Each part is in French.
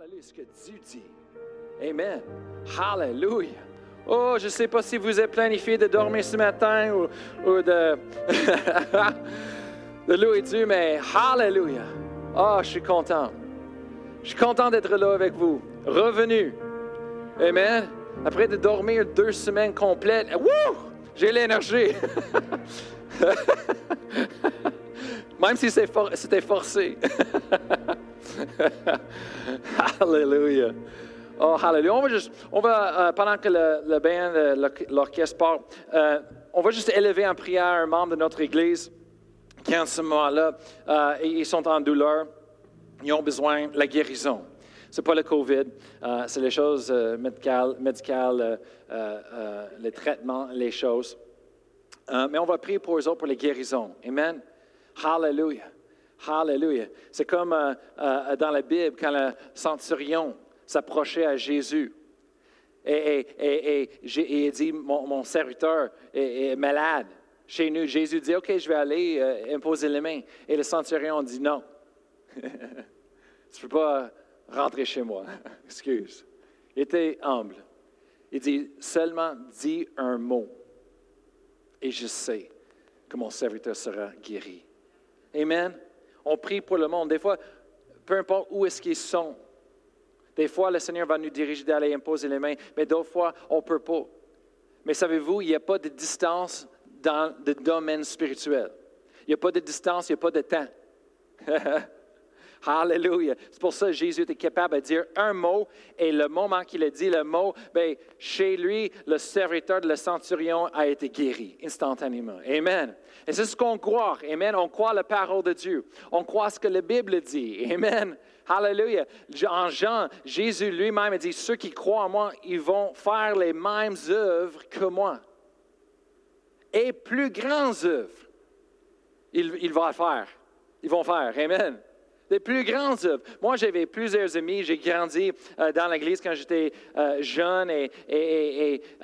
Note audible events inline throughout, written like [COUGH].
Ce que Dieu dit. Amen. Hallelujah. Oh, je ne sais pas si vous êtes planifié de dormir ce matin ou, ou de, [LAUGHS] de louer Dieu, mais Hallelujah. Oh, je suis content. Je suis content d'être là avec vous. Revenu. Amen. Après de dormir deux semaines complètes, wouh, j'ai l'énergie. [LAUGHS] Même si c'était forcé. [LAUGHS] Hallelujah. Oh, hallelujah. On va juste, on va, euh, pendant que le, band, l'orchestre part, euh, on va juste élever en prière un membre de notre Église qui, en ce moment-là, euh, ils sont en douleur. Ils ont besoin de la guérison. Ce n'est pas le COVID, c'est les choses médicales, médicales les traitements, les choses. mais on va prier pour eux autres pour les guérisons. Amen. Hallelujah. Hallelujah. C'est comme euh, euh, dans la Bible, quand le centurion s'approchait à Jésus. Et, dit, mon, serviteur est, malade chez nous. Jésus dit, OK, je vais aller euh, imposer les mains. Et le centurion dit, non. [LAUGHS] tu ne peux pas rentrer chez moi. [LAUGHS] Excuse. Il était humble. Il dit, seulement dis un mot. Et je sais que mon serviteur sera guéri. Amen. On prie pour le monde. Des fois, peu importe où est-ce qu'ils sont. Des fois, le Seigneur va nous diriger d'aller imposer les mains, mais d'autres fois, on ne peut pas. Mais savez-vous, il n'y a pas de distance dans le domaine spirituel. Il n'y a pas de distance, il n'y a pas de temps. [LAUGHS] Alléluia. C'est pour ça que Jésus était capable de dire un mot et le moment qu'il a dit le mot, ben, chez lui, le serviteur de la centurion a été guéri instantanément. Amen. Et c'est ce qu'on croit. Amen. On croit la parole de Dieu. On croit ce que la Bible dit. Amen. Alléluia. En Jean, Jésus lui-même a dit, ceux qui croient en moi, ils vont faire les mêmes œuvres que moi. Et plus grandes œuvres, ils, ils vont faire. Ils vont faire. Amen les plus grandes œuvres. Moi, j'avais plusieurs amis. J'ai grandi euh, dans l'Église quand j'étais euh, jeune et,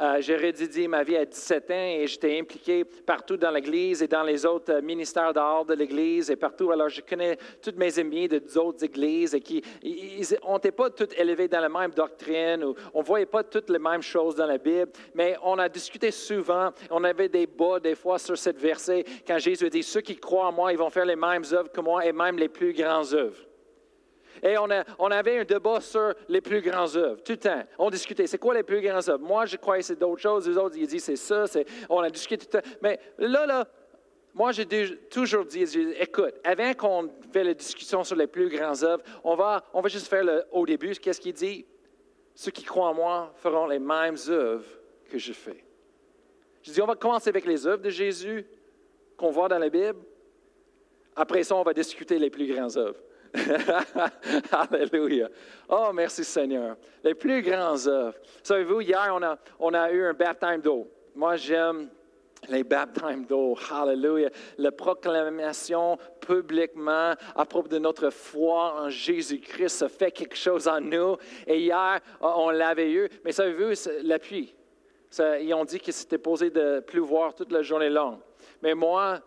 euh, j'ai rédidié ma vie à 17 ans et j'étais impliqué partout dans l'Église et dans les autres ministères dehors de l'Église et partout. Alors, je connais toutes mes amis de d'autres églises et qui, n'était pas tous élevés dans la même doctrine ou on ne voyait pas toutes les mêmes choses dans la Bible, mais on a discuté souvent. On avait des bas des fois sur cette verset quand Jésus dit, ceux qui croient en moi, ils vont faire les mêmes œuvres que moi et même les plus grandes œuvres. Et on, avait un débat sur les plus grandes œuvres, tout le temps. On discutait, c'est quoi les plus grandes œuvres? Moi, je croyais que c'est d'autres choses. Les autres, ils disent c'est ça. On a discuté tout le temps. Mais là, là, moi, j'ai toujours dit, écoute, avant qu'on fait la discussion sur les plus grandes œuvres, on va, on va juste faire le, au début, qu'est-ce qu'il dit? Ceux qui croient en moi feront les mêmes œuvres que je fais. Je dis, on va commencer avec les œuvres de Jésus qu'on voit dans la Bible. Après ça, on va discuter les plus grandes œuvres. [LAUGHS] Alléluia. Oh, merci Seigneur. Les plus grandes œuvres. Savez-vous, hier, on a, on a eu un baptême d'eau. Moi, j'aime les baptêmes d'eau. Alléluia. La proclamation publiquement à propos de notre foi en Jésus-Christ, ça fait quelque chose en nous. Et hier, on l'avait eu. Mais savez-vous, la pluie. ils ont dit que c'était posé de pleuvoir toute la journée longue. Mais moi,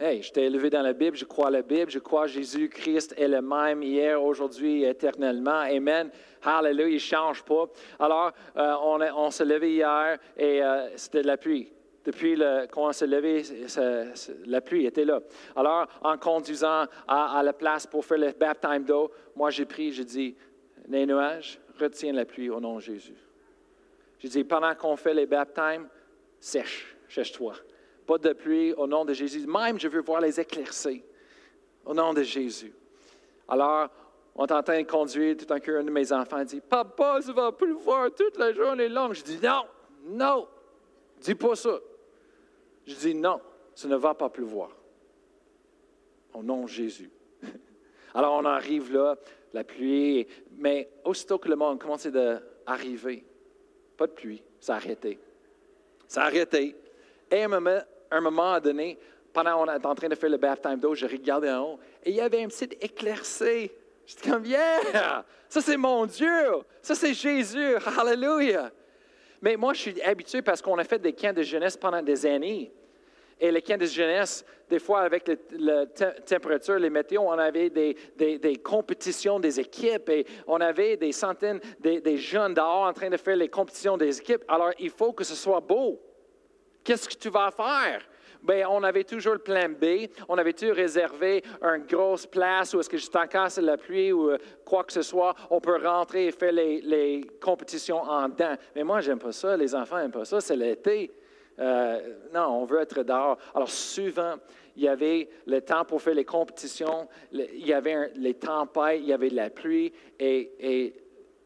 Hey, j'étais élevé dans la Bible, je crois la Bible, je crois Jésus-Christ est le même hier, aujourd'hui, éternellement. Amen. Hallelujah, il ne change pas. Alors, euh, on, on s'est levé hier et euh, c'était de la pluie. Depuis le, quand on s'est levé, la pluie était là. Alors, en conduisant à, la place pour faire le baptême d'eau, moi j'ai pris, j'ai dit, les nuages, retiens la pluie au nom de Jésus. J'ai dit, pendant qu'on fait les baptêmes, sèche, sèche-toi pas de pluie au nom de Jésus. Même, je veux voir les éclaircir au nom de Jésus. Alors, on en de conduire, tout cœur, un de mes enfants dit Papa, ça va pleuvoir toute la journée longue. Je dis Non, non, dis pas ça. Je dis Non, ça ne va pas pleuvoir. Au nom de Jésus. [LAUGHS] Alors, on arrive là, la pluie, mais aussitôt que le monde commençait d'arriver, pas de pluie, ça a arrêté. Ça a arrêté. Et à un moment donné, pendant qu'on était en train de faire le baptême d'eau, je regardais en haut et il y avait un petit éclaircé. J'étais comme, yeah! Ça, c'est mon Dieu! Ça, c'est Jésus! [LAUGHS] Hallelujah! Mais moi, je suis habitué parce qu'on a fait des camps de jeunesse pendant des années. Et les camps de jeunesse, des fois, avec la température, les météos, on avait des, compétitions des équipes et on avait des centaines, des, des jeunes dehors en train de faire les compétitions des équipes. Alors, il faut que ce soit beau. Qu'est-ce que tu vas faire? Bien, on avait toujours le plan B. On avait toujours réservé une grosse place où est-ce que juste en c'est la pluie ou euh, quoi que ce soit, on peut rentrer et faire les, les compétitions en dedans. Mais moi, j'aime pas ça. Les enfants n'aiment pas ça. C'est l'été. Euh, non, on veut être dehors. Alors, souvent, il y avait le temps pour faire les compétitions, il y avait les tempêtes, il y avait de la pluie, et,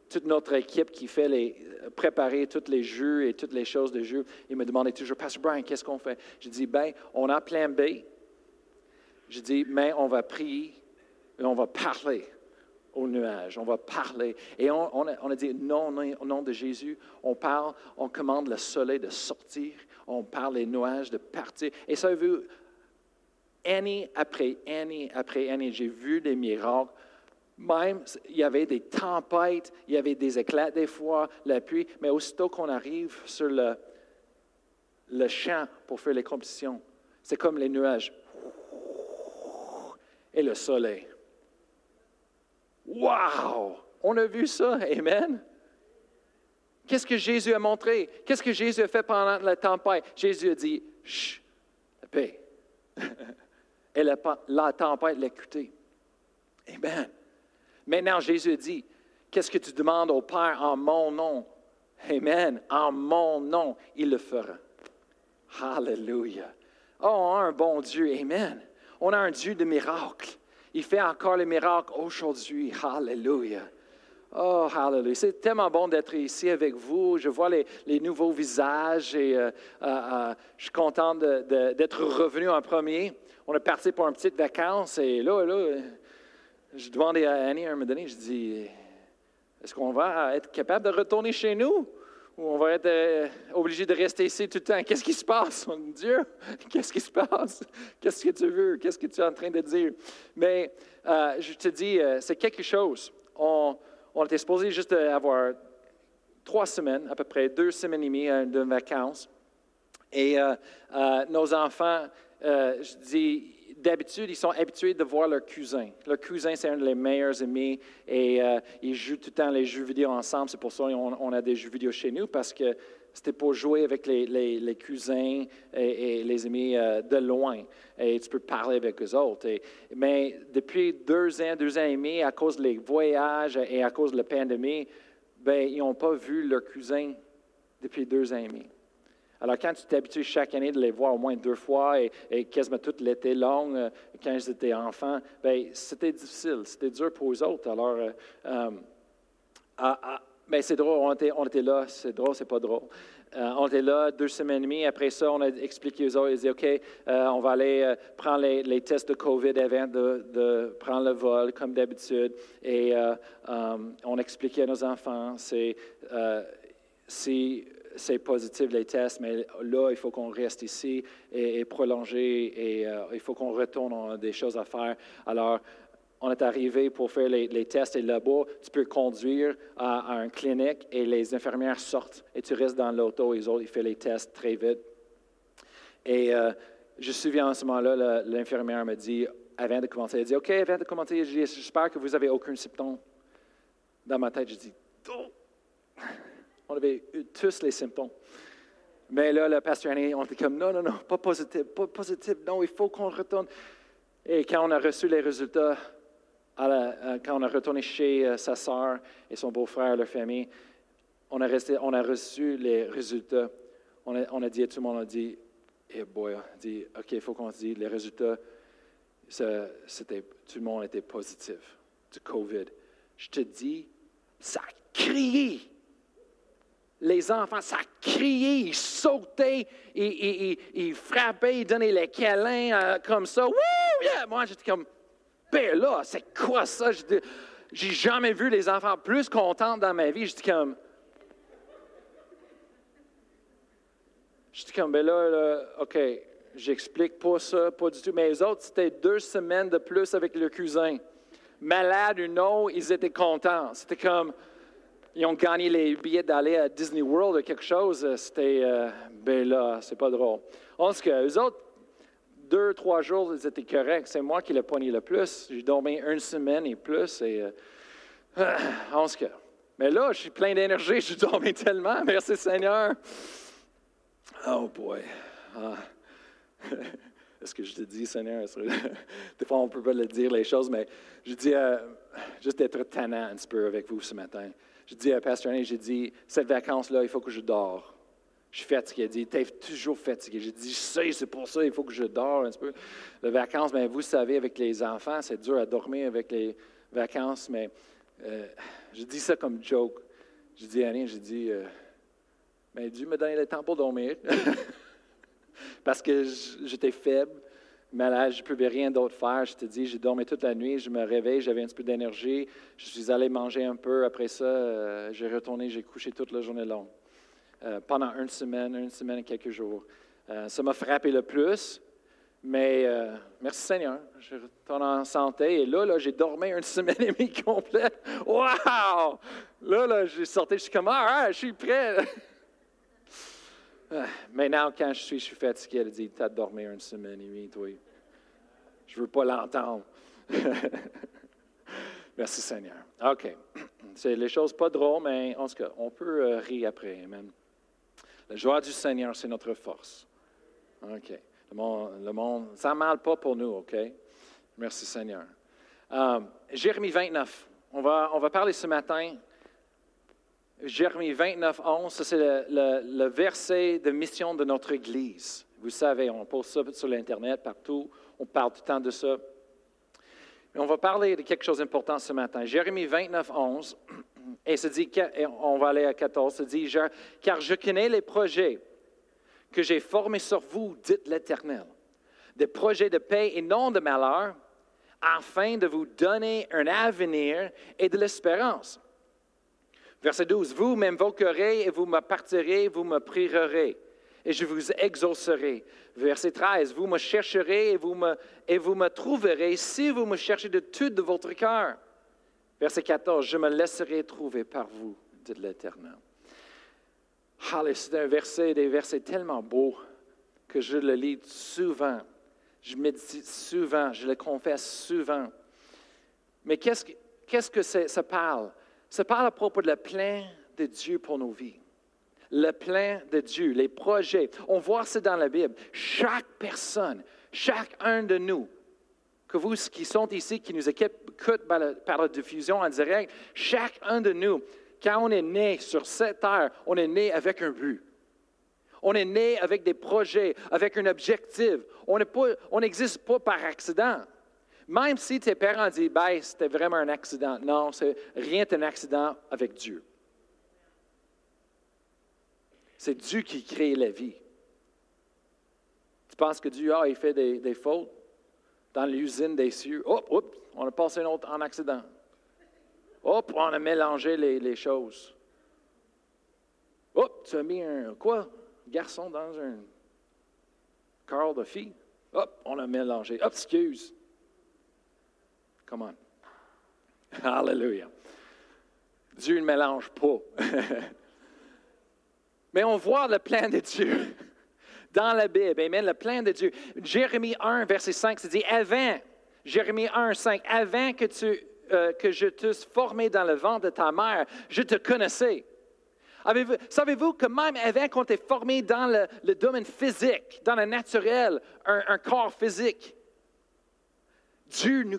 toute notre équipe qui fait les, préparer tous les jeux et toutes les choses de jeu, il me demandait toujours, Pastor Brian, qu'est-ce qu'on fait? Je dis, ben, on a plein B. Je dis, mais on va prier et on va parler au nuage, on va parler. Et on, a, dit, non, non, au nom de Jésus, on parle, on commande le soleil de sortir, on parle les nuages de partir. Et ça a vu, année après année après année, j'ai vu des miracles. Même, il y avait des tempêtes, il y avait des éclats des fois, la pluie, mais aussitôt qu'on arrive sur le, le champ pour faire les compétitions, c'est comme les nuages et le soleil. Wow! On a vu ça, Amen? Qu'est-ce que Jésus a montré? Qu'est-ce que Jésus a fait pendant la tempête? Jésus a dit, chut, la paix. [LAUGHS] Et la, la tempête l'a écouté. Amen. Maintenant, Jésus dit, qu'est-ce que tu demandes au Père en mon nom? Amen. En mon nom, il le fera. Hallelujah. Oh, on a un bon Dieu. Amen. On a un Dieu de miracles. Il fait encore les miracles aujourd'hui. Hallelujah. Oh, hallelujah. C'est tellement bon d'être ici avec vous. Je vois les, nouveaux visages et euh, euh, euh, je suis content d'être revenu en premier. On est parti pour une petite vacance et là, là, je demandais à Annie à un moment donné, je dis, est-ce qu'on va être capable de retourner chez nous? Ou on va être obligé de rester ici tout le temps? Qu'est-ce qui se passe? Mon Dieu, [LAUGHS] qu'est-ce qui se passe? [LAUGHS] Qu'est-ce que tu veux? Qu'est-ce que tu es en train de dire? Mais je te dis, c'est quelque chose. On, on était supposé juste avoir trois semaines, à peu près deux semaines et demie euh, de vacances. Et euh, euh, nos enfants, je dis, d'habitude, ils sont habitués de voir leur cousin. Leur cousin, c'est un de les meilleurs amis et ils jouent tout le temps les jeux vidéo ensemble. C'est pour ça qu'on a des jeux vidéo chez nous parce que c'était pour jouer avec les, cousins et, les amis euh, de loin. Et tu peux parler avec eux autres. mais depuis deux ans, deux ans et demi, à cause des voyages et à cause de la pandémie, ben, ils n'ont pas vu leurs cousins depuis deux ans et demi. Alors, quand tu t'habitues chaque année de les voir au moins deux fois et, quasiment tout l'été long, euh, quand ils étaient enfants, ben, c'était difficile, c'était dur pour eux autres. Alors, euh, mais c'est drôle, on était, là, c'est drôle, c'est pas drôle. Euh, on était là deux semaines et demie. Après ça, on a expliqué aux autres, ils disaient, OK, euh, on va aller euh, prendre les, tests de COVID avant de, prendre le vol, comme d'habitude. Et on expliquait à nos enfants, c'est si c'est positif les tests, mais là, il faut qu'on reste ici et, prolonger et il faut qu'on retourne, on a des choses à faire. Alors, on est arrivé pour faire les, tests et là-bas, tu peux conduire à, à, une clinique et les infirmières sortent et tu restes dans l'auto, ils, ils font les tests très vite. Et euh, je me souviens en ce moment-là, l'infirmière me dit, avant de commencer, elle dit, OK, avant de commencer, j'espère que vous n'avez aucun symptôme. Dans ma tête, je dis, oh! On avait eu tous les symptômes. Mais là, le pasteur on était comme, non, non, non, pas positif, pas positif, non, il faut qu'on retourne. Et quand on a reçu les résultats, euh, quand on a retourné chez euh, sa sœur et son beau-frère, leur famille, on a, on a reçu les résultats. On a, dit à tout le monde, on a dit, eh boy, dit, OK, il faut qu'on se dise, les résultats, c'était, tout le monde était positif du COVID. Je te dis, ça a crié. Les enfants, ça crié, ils sautaient, ils, frappaient, ils donnaient les câlins euh, comme ça. Wouh! Moi, j'étais comme, ben là, c'est quoi ça? J'ai jamais vu les enfants plus contents dans ma vie. J'étais comme. J'étais comme, ben là, OK, j'explique pas ça, pas du tout. Mais les autres, c'était deux semaines de plus avec le cousin. Malade ou non, ils étaient contents. C'était comme, ils ont gagné les billets d'aller à Disney World ou quelque chose. C'était, euh, ben là, c'est pas drôle. En tout cas, eux autres, deux, trois jours, ils étaient corrects. C'est moi qui l'ai poigné le plus. J'ai dormi une semaine et plus. Et, euh, [SIGHS] cas. Mais là, je suis plein d'énergie. [LAUGHS] Je dormi tellement. Merci Seigneur. Oh boy. Ah. [LAUGHS] Est-ce que je te dis, Seigneur? [LAUGHS] Des fois, on ne peut pas le dire, les choses, mais je dis euh, juste d'être tannant un petit peu avec vous ce matin. Je dis à Pasteur Annie, j'ai dit, cette vacance-là, il faut que je dors. Je suis fatigué. Il dit, toujours fatigué. J'ai dit, je sais, c'est pour ça, il faut que je dors un petit peu. Les vacances, bien, vous savez, avec les enfants, c'est dur à dormir avec les vacances, mais euh, je dis ça comme joke. Je dis à Annie, je dis, euh, mais Dieu me donne le temps pour dormir. [LAUGHS] Parce que j'étais faible, malade, je ne pouvais rien d'autre faire. Je te dis, j'ai dormi toute la nuit, je me réveille, j'avais un petit peu d'énergie. Je suis allé manger un peu. Après ça, euh, j'ai retourné, j'ai couché toute la journée longue. Euh, pendant une semaine, une semaine et quelques jours. Euh, ça m'a frappé le plus. Mais merci Seigneur, je retourne en santé. Et là, j'ai dormi une [LAUGHS] semaine et demie complète. Là, là, j'ai sorti, je suis comme, ah, je suis prêt. [LAUGHS] Ah, maintenant, quand je suis, je suis fatigué, elle dit Tu as dormi une semaine et demie, toi. Je ne veux pas l'entendre. [LAUGHS] Merci Seigneur. OK. C'est les choses pas drôles, mais en tout cas, on peut euh, rire après. Amen. La joie du Seigneur, c'est notre force. OK. Le monde, ça ne mal pas pour nous, OK? Merci Seigneur. Um, Jérémie 29. On va, on va parler ce matin Jérémie 29, 11, ça c'est le, verset de mission de notre Église. Vous savez, on pose ça sur l'Internet partout, on parle tout le temps de ça. Mais on va parler de quelque chose d'important ce matin. Jérémie 29, 11, [CLEARS THROAT] et se dit, on va aller à 14, se dit, car je connais les projets que j'ai formés sur vous, dit l'Éternel, des projets de paix et non de malheur, afin de vous donner un avenir et de l'espérance. Verset 12, vous m'invoquerez et vous me partirez, vous me prierez et je vous exaucerai. Verset 13, vous me chercherez et vous me, et vous me trouverez si vous me cherchez de tout de votre cœur. Verset 14, je me laisserai trouver par vous, dit l'Éternel. C'est un verset, des versets tellement beaux que je le lis souvent. Je médite souvent, je le confesse souvent. Mais qu'est-ce que, qu'est-ce que ça parle? Ça parle à propos de le plein de Dieu pour nos vies. Le plein de Dieu, les projets. On voit ça dans la Bible. Chaque personne, chacun de nous, que vous qui sont ici, qui nous écoutent par la, par la diffusion en direct, chacun de nous, quand on est né sur cette terre, on est né avec un but. On est né avec des projets, avec un objectif. On n'existe pas par accident. Même si tes parents disent, ben, c'était vraiment un accident. Non, rien un accident avec Dieu. C'est Dieu qui crée la vie. Tu penses que Dieu, a il fait des, fautes dans l'usine des cieux. Hop, hop, on a passé un autre en accident. Hop, on a mélangé les, les choses. Hop, tu as mis un quoi? Garçon dans un corps de fille. Hop, on a mélangé. Hop, excuse. Come on. [LAUGHS] Hallelujah. Dieu ne mélange pas. [LAUGHS] Mais on voit le plan de Dieu [LAUGHS] dans la Bible. Amen. Le plan de Dieu. Jérémie 1, verset 5, c'est dit Avant, Jérémie 1, 5, avant que, tu, euh, que je t'eusse formé dans le ventre de ta mère, je te connaissais. Savez-vous que même avant qu'on t'ait formé dans le, domaine physique, dans le naturel, un, un corps physique, Dieu nous,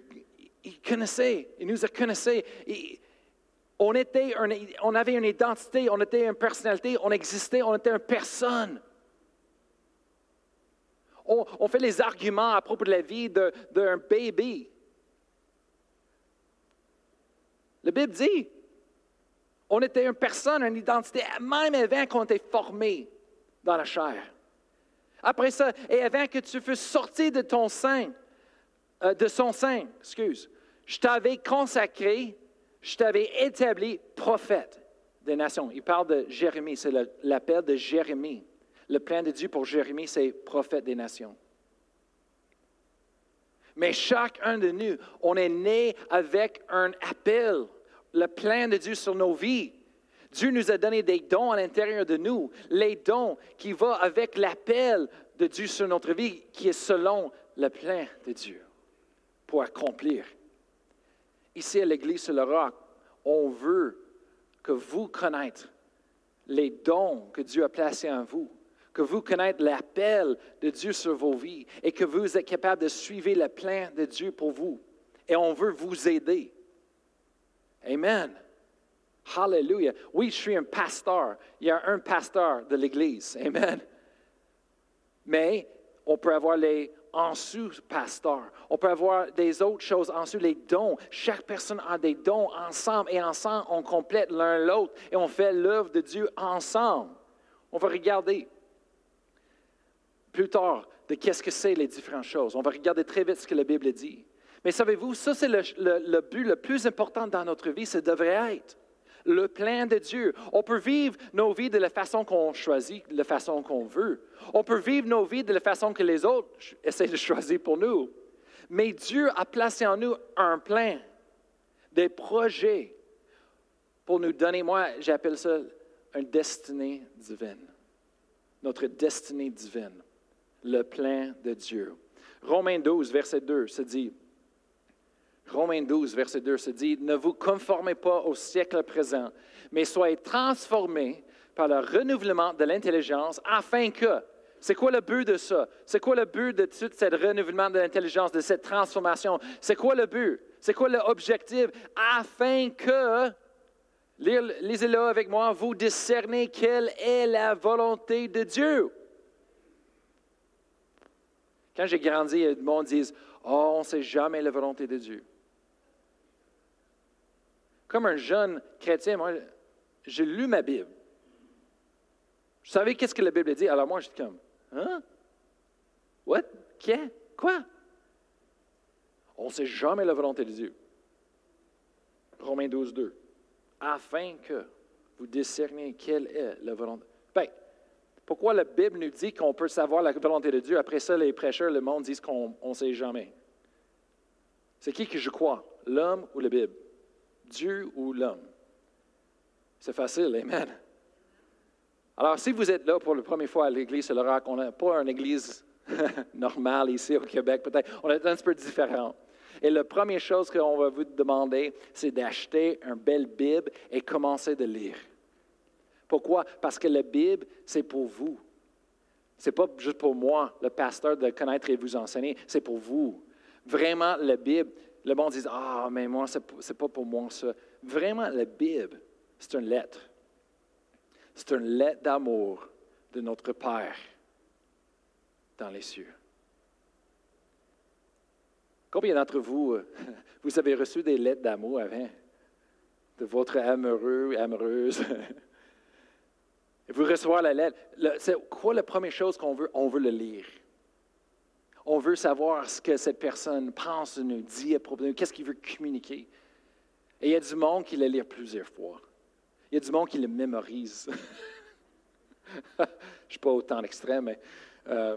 il connaissait, il nous a connaissé. on, était on avait une identité, on était une personnalité, on existait, on était une personne. On, fait les arguments à propos de la vie d'un bébé. La Bible dit, on était une personne, une identité, même avant qu'on était formé dans la chair. Après ça, et avant que tu fusses sorti de ton sein, euh, de son sein, excuse, je t'avais consacré, je t'avais établi prophète des nations. Il parle de Jérémie, c'est l'appel de Jérémie. Le plan de Dieu pour Jérémie, c'est prophète des nations. Mais chacun de nous, on est né avec un appel, le plan de Dieu sur nos vies. Dieu nous a donné des dons à l'intérieur de nous, les dons qui vont avec l'appel de Dieu sur notre vie, qui est selon le plein de Dieu, pour accomplir. Ici à l'Église sur le roc, on veut que vous connaître les dons que Dieu a placés en vous, que vous connaissez l'appel de Dieu sur vos vies et que vous êtes capable de suivre le plein de Dieu pour vous. Et on veut vous aider. Amen. Hallelujah. Oui, je suis un pasteur. Il y a un pasteur de l'Église. Amen. Mais on peut avoir les en sous pasteurs. On peut avoir des autres choses en dessous, les dons. Chaque personne a des dons ensemble et ensemble, on complète l'un l'autre et on fait l'œuvre de Dieu ensemble. On va regarder plus tard de qu'est-ce que c'est les différentes choses. On va regarder très vite ce que la Bible dit. Mais savez-vous, ça c'est le, le but le plus important dans notre vie, ça devrait être le plein de Dieu. On peut vivre nos vies de la façon qu'on choisit, de la façon qu'on veut. On peut vivre nos vies de la façon que les autres essaient de choisir pour nous. Mais Dieu a placé en nous un plein, des projets pour nous donner, moi j'appelle ça une destinée divine. Notre destinée divine, le plein de Dieu. Romains 12, verset 2 se dit, Romains 12, verset 2 se dit, Ne vous conformez pas au siècle présent, mais soyez transformés par le renouvellement de l'intelligence afin que, c'est quoi le but de ça? C'est quoi le but de tout ce renouvellement de l'intelligence, de cette transformation? C'est quoi le but? C'est quoi l'objectif? Afin que, lisez-le avec moi, vous discernez quelle est la volonté de Dieu. Quand j'ai grandi, le monde dit, oh, on ne sait jamais la volonté de Dieu. Comme un jeune chrétien, moi, j'ai lu ma Bible. Je savais qu'est-ce que la Bible dit? Alors moi, j'étais comme, hein? What? Qu'est? Quoi? On ne sait jamais la volonté de Dieu. Romains 12, 2. Afin que vous discerniez quelle est la volonté. Bien, pourquoi la Bible nous dit qu'on peut savoir la volonté de Dieu? Après ça, les prêcheurs, le monde disent qu'on ne sait jamais. C'est qui que je crois? L'homme ou la Bible? Dieu ou l'homme? C'est facile, Amen. Alors, si vous êtes là pour la première fois à l'Église le Roc, on n'a pas une Église [LAUGHS] normale ici au Québec, peut-être. On est un petit peu différent. Et la première chose qu'on va vous demander, c'est d'acheter une belle Bible et commencer de lire. Pourquoi? Parce que la Bible, c'est pour vous. Ce n'est pas juste pour moi, le pasteur, de connaître et vous enseigner, c'est pour vous. Vraiment, la Bible, le monde dit Ah, mais moi, ce n'est pas pour moi ça. Vraiment, la Bible, c'est une lettre. C'est une lettre d'amour de notre Père dans les cieux. Combien d'entre vous, [LAUGHS] vous avez reçu des lettres d'amour avant? De votre amoureux, amoureuse? [LAUGHS] vous recevez la lettre. C'est quoi la première chose qu'on veut? On veut le lire. On veut savoir ce que cette personne pense nous, dit à propos qu'est-ce qu'il veut communiquer. Et il y a du monde qui le lit plusieurs fois. Il y a du monde qui le mémorise. [LAUGHS] Je ne suis pas autant extrême, mais, euh,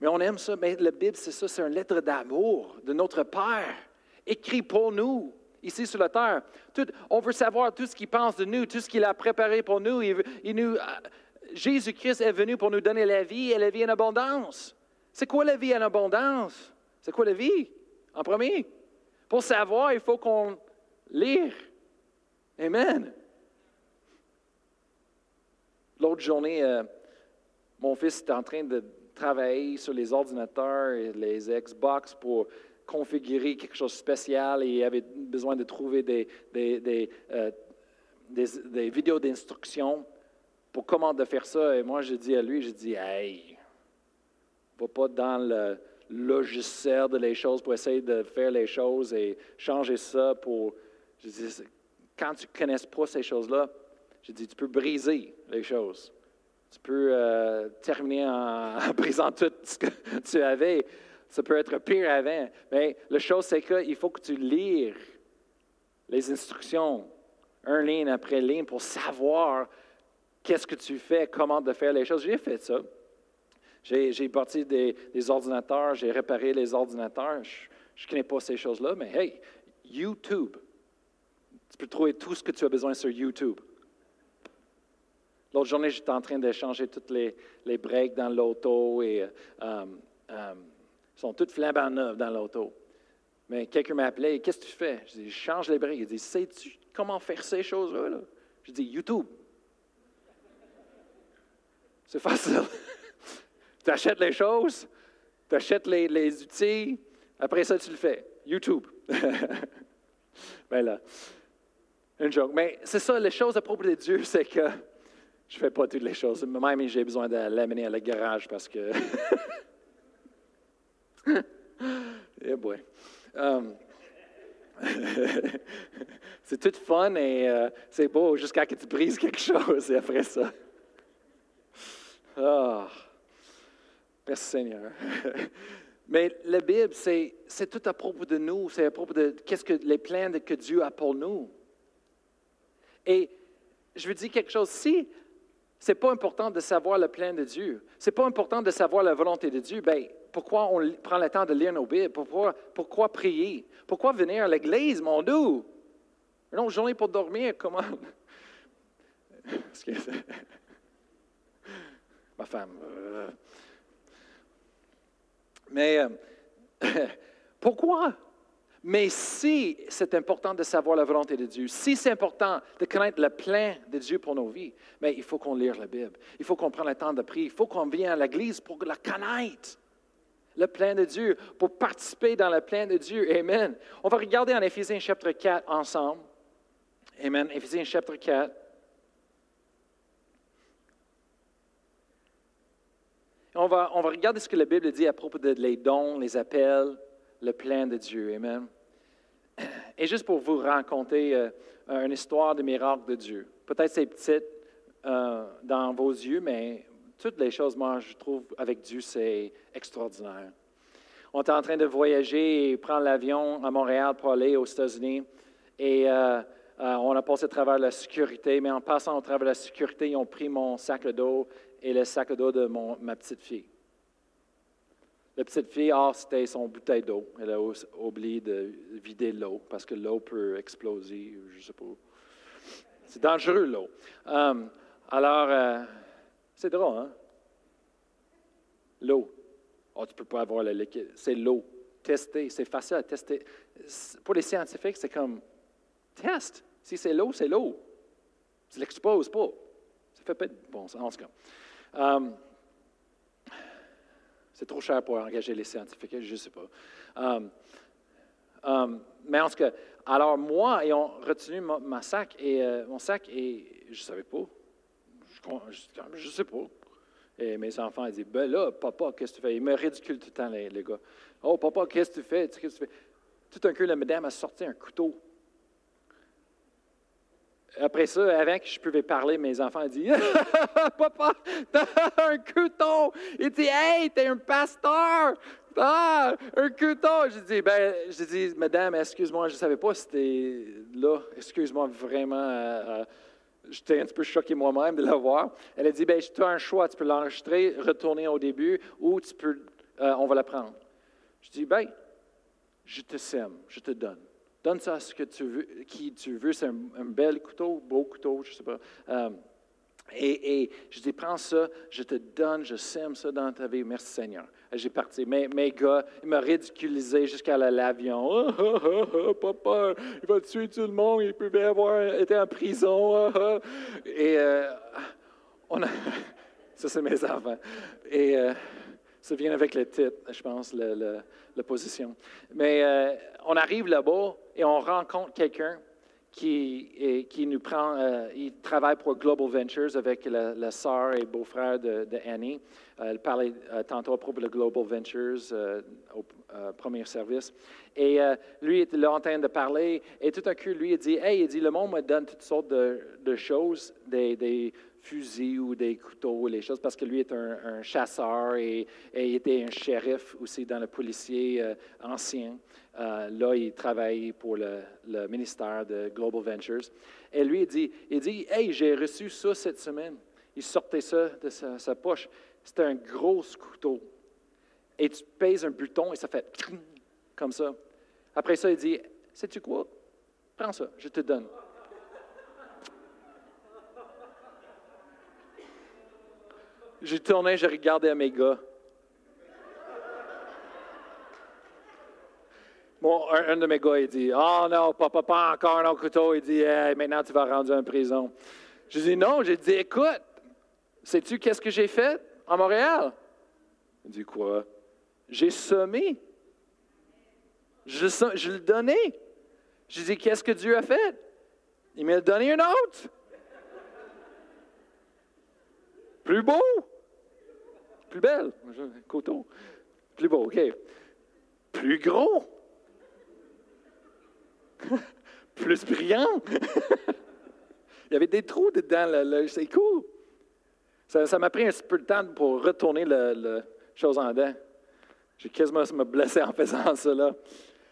mais on aime ça. Mais la Bible, c'est ça, c'est une lettre d'amour de notre Père, écrit pour nous, ici sur la terre. on veut savoir tout ce qu'il pense de nous, tout ce qu'il a préparé pour nous. nous euh, Jésus-Christ est venu pour nous donner la vie et la vie en abondance. C'est quoi la vie en abondance? C'est quoi la vie? En premier? Pour savoir, il faut qu'on lire. Amen. L'autre journée, euh, mon fils était en train de travailler sur les ordinateurs et les Xbox pour configurer quelque chose de spécial et il avait besoin de trouver des, euh, vidéos d'instruction pour comment faire ça. Et moi, j'ai dit à lui, j'ai dit, hey, va pas dans le logiciel de les choses pour essayer de faire les choses et changer ça pour. Je dis, quand tu ne connais pas ces choses-là, je dis, tu peux briser les choses. Tu peux euh, terminer en, [LAUGHS] brisant tout ce que tu avais. Ça peut être pire avant. Mais la chose, c'est qu'il faut que tu lises les instructions, un ligne après ligne, pour savoir qu'est-ce que tu fais, comment de faire les choses. J'ai fait ça. J'ai parti des, ordinateurs, j'ai réparé les ordinateurs. Je ne connais pas ces choses-là, mais hey, YouTube. Tu peux trouver tout ce que tu as besoin sur YouTube. L'autre journée, j'étais en train d'échanger toutes les, les breaks dans l'auto et euh, euh, sont toutes flambant neuves dans l'auto. Mais quelqu'un m'a appelé, qu'est-ce que tu fais? Je dis, je change les breaks. Il dit, sais-tu comment faire ces choses-là? Je dis, YouTube. C'est facile. Tu achètes les choses, tu achètes les, les, outils, après ça, tu le fais. YouTube. [LAUGHS] ben là, une joke. Mais c'est ça, les choses à propos de Dieu, c'est que je ne fais pas toutes les choses. Même j'ai besoin de l'amener à la garage parce que. yeah [LAUGHS] boy. Um, [LAUGHS] c'est tout fun et euh, c'est beau jusqu'à que tu brises quelque chose et après ça. Oh. Merci Seigneur. [LAUGHS] Mais la Bible, c'est, tout à propos de nous, c'est à propos de qu'est-ce que les plans que Dieu a pour nous. Et je veux dire quelque chose, si c'est pas important de savoir le plan de Dieu. C'est pas important de savoir la volonté de Dieu. Ben, pourquoi on prend le temps de lire nos Bibles? Pourquoi, pourquoi prier? Pourquoi venir à l'église, mon doux? Non, journée pour dormir, comment? [LAUGHS] [LAUGHS] Ma femme. Euh. Mais euh, [LAUGHS] pourquoi? Mais si c'est important de savoir la volonté de Dieu, si c'est important de connaître le plan de Dieu pour nos vies, mais il faut qu'on lise la Bible. Il faut qu'on prenne le temps de prier. Il faut qu'on vienne à l'Église pour la connaître. Le plan de Dieu, pour participer dans le plan de Dieu. Amen. On va regarder en Éphésiens chapitre 4 ensemble. Amen. Éphésiens chapitre 4. On va, regarder ce que la Bible dit à propos des dons, les appels, le plan de Dieu. Amen. Et juste pour vous raconter euh, une histoire de miracle de Dieu. Peut-être c'est petite euh, dans vos yeux, mais toutes les choses, moi, je trouve, avec Dieu, c'est extraordinaire. On était en train de voyager et prendre l'avion à Montréal pour aller aux États-Unis. Et euh, on a passé à travers la sécurité, mais en passant au travers de la sécurité, ils ont pris mon sac d'eau et le sac d'eau de ma petite fille. La petite fille, ah, c'était son bouteille d'eau. Elle a oublié de vider l'eau parce que l'eau peut exploser, je ne sais pas. C'est dangereux, l'eau. Um, alors, euh, c'est drôle, hein? L'eau. Oh, tu ne peux pas avoir le liquide. C'est l'eau. Tester, c'est facile à tester. Pour les scientifiques, c'est comme test. Si c'est l'eau, c'est l'eau. Tu ne l'exposes pas. Ça fait pas de bon sens, en tout cas. Um, c'est trop cher pour engager les scientifiques, je ne sais pas. Um, um, mais en tout cas, alors moi, ayant retenu ma, sac et, euh, mon sac, et je ne savais pas. Je ne sais pas. Et mes enfants ils disent Ben là, papa, qu'est-ce que tu fais? Ils me ridiculent tout le temps, les, gars. Oh, papa, qu'est-ce que tu fais? Qu'est-ce que tu fais? Tout un coup, la madame a sorti un couteau. Après ça, avant que je pouvais parler, mes enfants dit [LAUGHS] Papa, t'as un couteau Il dit Hey, t'es un pasteur Ah, un couteau J'ai dit Ben, Madame, excuse-moi, je ne savais pas si c'était là. Excuse-moi vraiment. Euh, euh, j'étais un petit peu choqué moi-même de la voir. Elle a dit ben, tu as un choix, tu peux l'enregistrer, retourner au début, ou tu peux, euh, on va la prendre. Je dis ben, je te sème, je te donne. Donne ça à ce que tu veux, qui tu veux. C'est un, bel couteau, beau couteau, je ne sais pas. Euh, et, je dis, prends ça, je te donne, je sème ça dans ta vie. Merci Seigneur. J'ai parti. Mes, mes gars, ils m'ont ridiculisé jusqu'à l'avion. Oh, oh, papa, il va tuer tout le monde, il bien avoir été en prison. Et euh, on a. [LAUGHS] ça, c'est mes enfants. Et. Euh, ça vient avec le titre, je pense, la position. Mais euh, on arrive là-bas et on rencontre quelqu'un qui, qui nous prend, euh, il travaille pour Global Ventures avec la, sœur et beau-frère de, Annie. Euh, elle parlait tantôt à propos de Global Ventures au premier service. Et lui était là en train de parler et tout à coup, lui, il dit, Hey, il dit, le monde me donne toutes sortes de, choses, des, des fusils ou des couteaux, les choses, parce que lui est un, chasseur et, il était un shérif aussi dans le policier euh, ancien. Euh, là, il travaille pour le, ministère de Global Ventures. Et lui, il dit, il dit Hey, j'ai reçu ça cette semaine. Il sortait ça de sa, poche. C'était un gros couteau. Et tu pèses un bouton et ça fait comme ça. Après ça, il dit Sais-tu quoi? Prends ça, je te donne. J'ai tourné, j'ai regardé à mes gars. Bon, un, de mes gars, il dit Oh non, papa, pas encore un couteau. Il dit Maintenant, tu vas rendre en prison. Je dis Non, j'ai dit Écoute, sais-tu qu'est-ce que j'ai fait à Montréal Il dit Quoi J'ai semé. Je, je l'ai donné. Je dis Qu'est-ce que Dieu a fait Il m'a donné un autre. Plus beau. Plus belle. Couteau. Plus beau, OK. Plus gros. [LAUGHS] plus brillant. [LAUGHS] Il y avait des trous dedans. C'est cool. Ça m'a pris un petit peu de temps pour retourner le, chose en dedans. J'ai quasiment me blessé en faisant ça.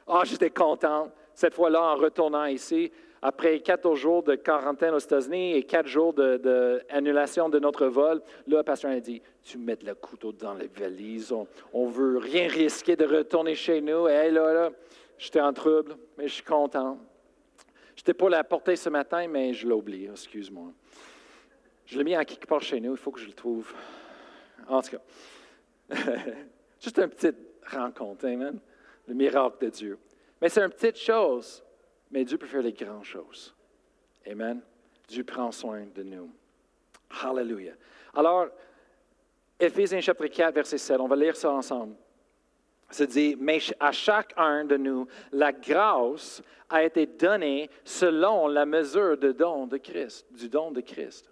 Ah, j'étais content. Cette fois-là, en retournant ici, après 14 jours de quarantaine aux États-Unis et quatre jours d'annulation de, notre vol, là, le pasteur a dit Tu mets le couteau dans les valises, on ne veut rien risquer de retourner chez nous. Et là, là, j'étais en trouble, mais je suis content. J'étais pour la porter ce matin, mais je l'ai oublié, excuse-moi. Je l'ai mis en quelque part chez nous, il faut que je le trouve. En tout cas, [LAUGHS] juste une petite rencontre, amen. Le miracle de Dieu. Mais c'est une petite chose mais Dieu peut faire les grandes choses. Amen. Dieu prend soin de nous. Hallelujah. Alors, Éphésiens chapitre 4, verset 7, on va lire ça ensemble. Ça dit, mais à chacun de nous, la grâce a été donnée selon la mesure de don de Christ, du don de Christ.